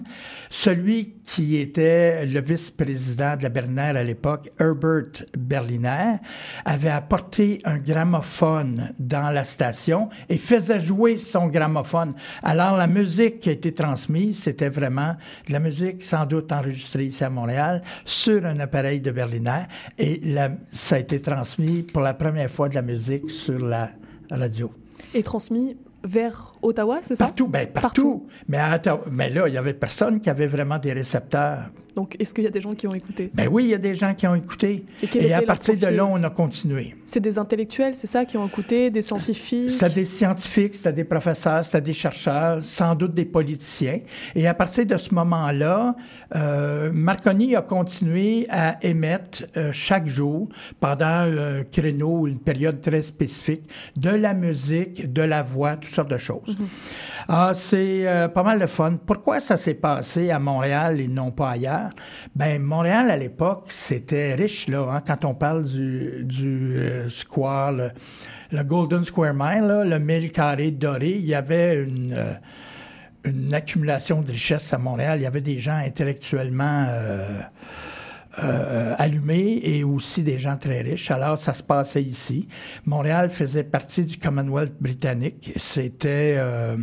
Celui qui était le vice-président de la Berliner à l'époque, Herbert Berliner, avait apporté un gramophone dans la station et faisait jouer son gramophone. Alors la musique qui a été transmise, c'était vraiment de la musique sans doute enregistrée ici à Montréal sur un appareil de Berliner et la- ça a été transmis pour la première fois de la musique sur la radio. Et transmis vers Ottawa, c'est ça? Partout, ben partout. Mais, à Ottawa- mais là, il y avait personne qui avait vraiment des récepteurs. Donc, est-ce qu'il y a des gens qui ont écouté? Ben oui, il y a des gens qui ont écouté. Et à partir de là, on a continué. C'est des intellectuels, c'est ça, qui ont écouté, des scientifiques? C'était des scientifiques, c'était des professeurs, c'était des chercheurs, sans doute des politiciens. Et à partir de ce moment-là, euh, Marconi a continué à émettre euh, chaque jour, pendant un créneau, une période très spécifique, de la musique, de la voix, toutes sortes de choses. Ah, c'est euh, pas mal de fun. Pourquoi ça s'est passé à Montréal et non pas ailleurs? Ben, Montréal, à l'époque, c'était riche, là, hein, quand on parle du, du euh, square, le, Golden Square Mile, le mille carré doré, il y avait une... euh, une accumulation de richesses à Montréal. Il y avait des gens intellectuellement euh, allumés et aussi des gens très riches. Alors, ça se passait ici. Montréal faisait partie du Commonwealth britannique. C'était... euh,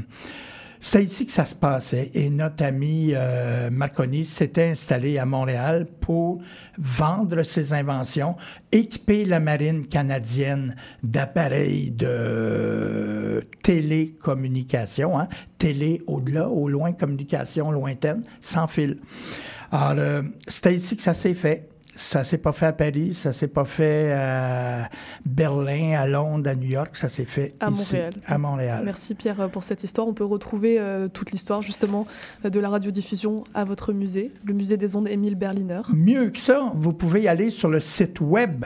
c'était ici que ça se passait. Et notre ami euh, Marconi s'était installé à Montréal pour vendre ses inventions, équiper la marine canadienne d'appareils de télécommunication, hein, télé au-delà, au loin, communication lointaine, sans fil. Alors, euh, c'était ici que ça s'est fait. Ça s'est pas fait à Paris, ça s'est pas fait à Berlin, à Londres, à New York, ça s'est fait À ici, Montréal. à Montréal. Merci Pierre pour cette histoire. On peut retrouver euh, toute l'histoire justement euh, de la radiodiffusion à votre musée, le musée des ondes Émile Berliner. Mieux que ça, vous pouvez aller sur le site web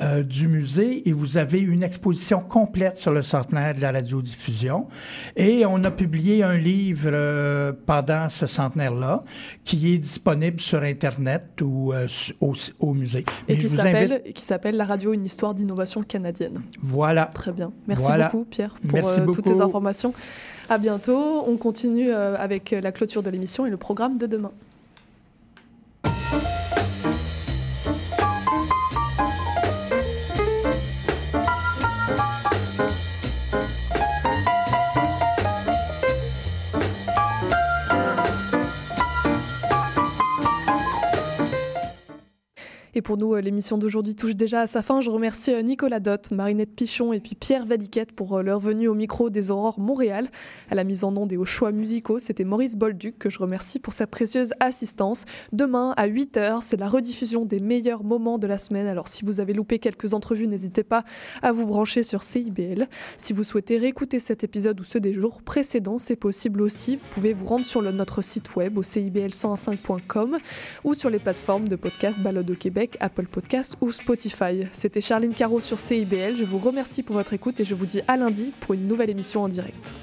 euh, du musée et vous avez une exposition complète sur le centenaire de la radiodiffusion. Et on a publié un livre euh, pendant ce centenaire-là qui est disponible sur Internet ou au, au musée. Et Mais qui s'appelle, invite- La radio, une histoire d'innovation canadienne. Voilà. Très bien. Merci Voilà. beaucoup Pierre pour Merci euh, toutes ces informations. À bientôt. On continue euh, avec la clôture de l'émission et le programme de demain. Et pour nous, euh, l'émission d'aujourd'hui touche déjà à sa fin. Je remercie euh, Nicolas Dott, Marinette Pichon et puis Pierre Valiquette pour euh, leur venue au micro des Aurores Montréal. À la mise en onde et aux choix musicaux, c'était Maurice Bolduc que je remercie pour sa précieuse assistance. Demain à 8h, c'est la rediffusion des meilleurs moments de la semaine. Alors si vous avez loupé quelques entrevues, n'hésitez pas à vous brancher sur CIBL. Si vous souhaitez réécouter cet épisode ou ceux des jours précédents, c'est possible aussi. Vous pouvez vous rendre sur notre site web au cibl105.com ou sur les plateformes de podcast Balade au Québec, Apple Podcasts ou Spotify. C'était Charline Caro sur CIBL. Je vous remercie pour votre écoute et je vous dis à lundi pour une nouvelle émission en direct.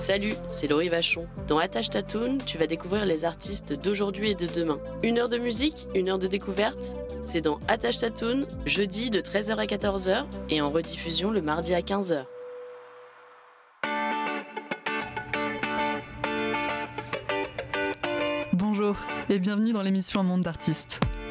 Salut, c'est Laurie Vachon. Dans Attache Tatoon, tu vas découvrir les artistes d'aujourd'hui et de demain. Une heure de musique, une heure de découverte? C'est dans Attache Tatoon, jeudi de 13h à 14h et en rediffusion le mardi à 15h. Bonjour et bienvenue dans l'émission Un monde d'artistes.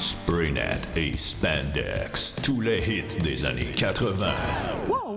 Spraynet et Spandex, tous les hits des années 80. Wow,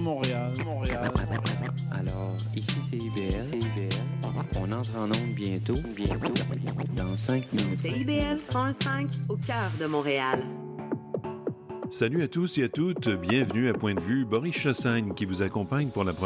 Montréal, Montréal. Alors, ici c'est IBL. CIBL. On entre en onde bientôt. Bientôt. Dans 5 minutes. CIBL 105 au cœur de Montréal. Salut à tous et à toutes, bienvenue à Point de vue, Boris Chassagne qui vous accompagne pour la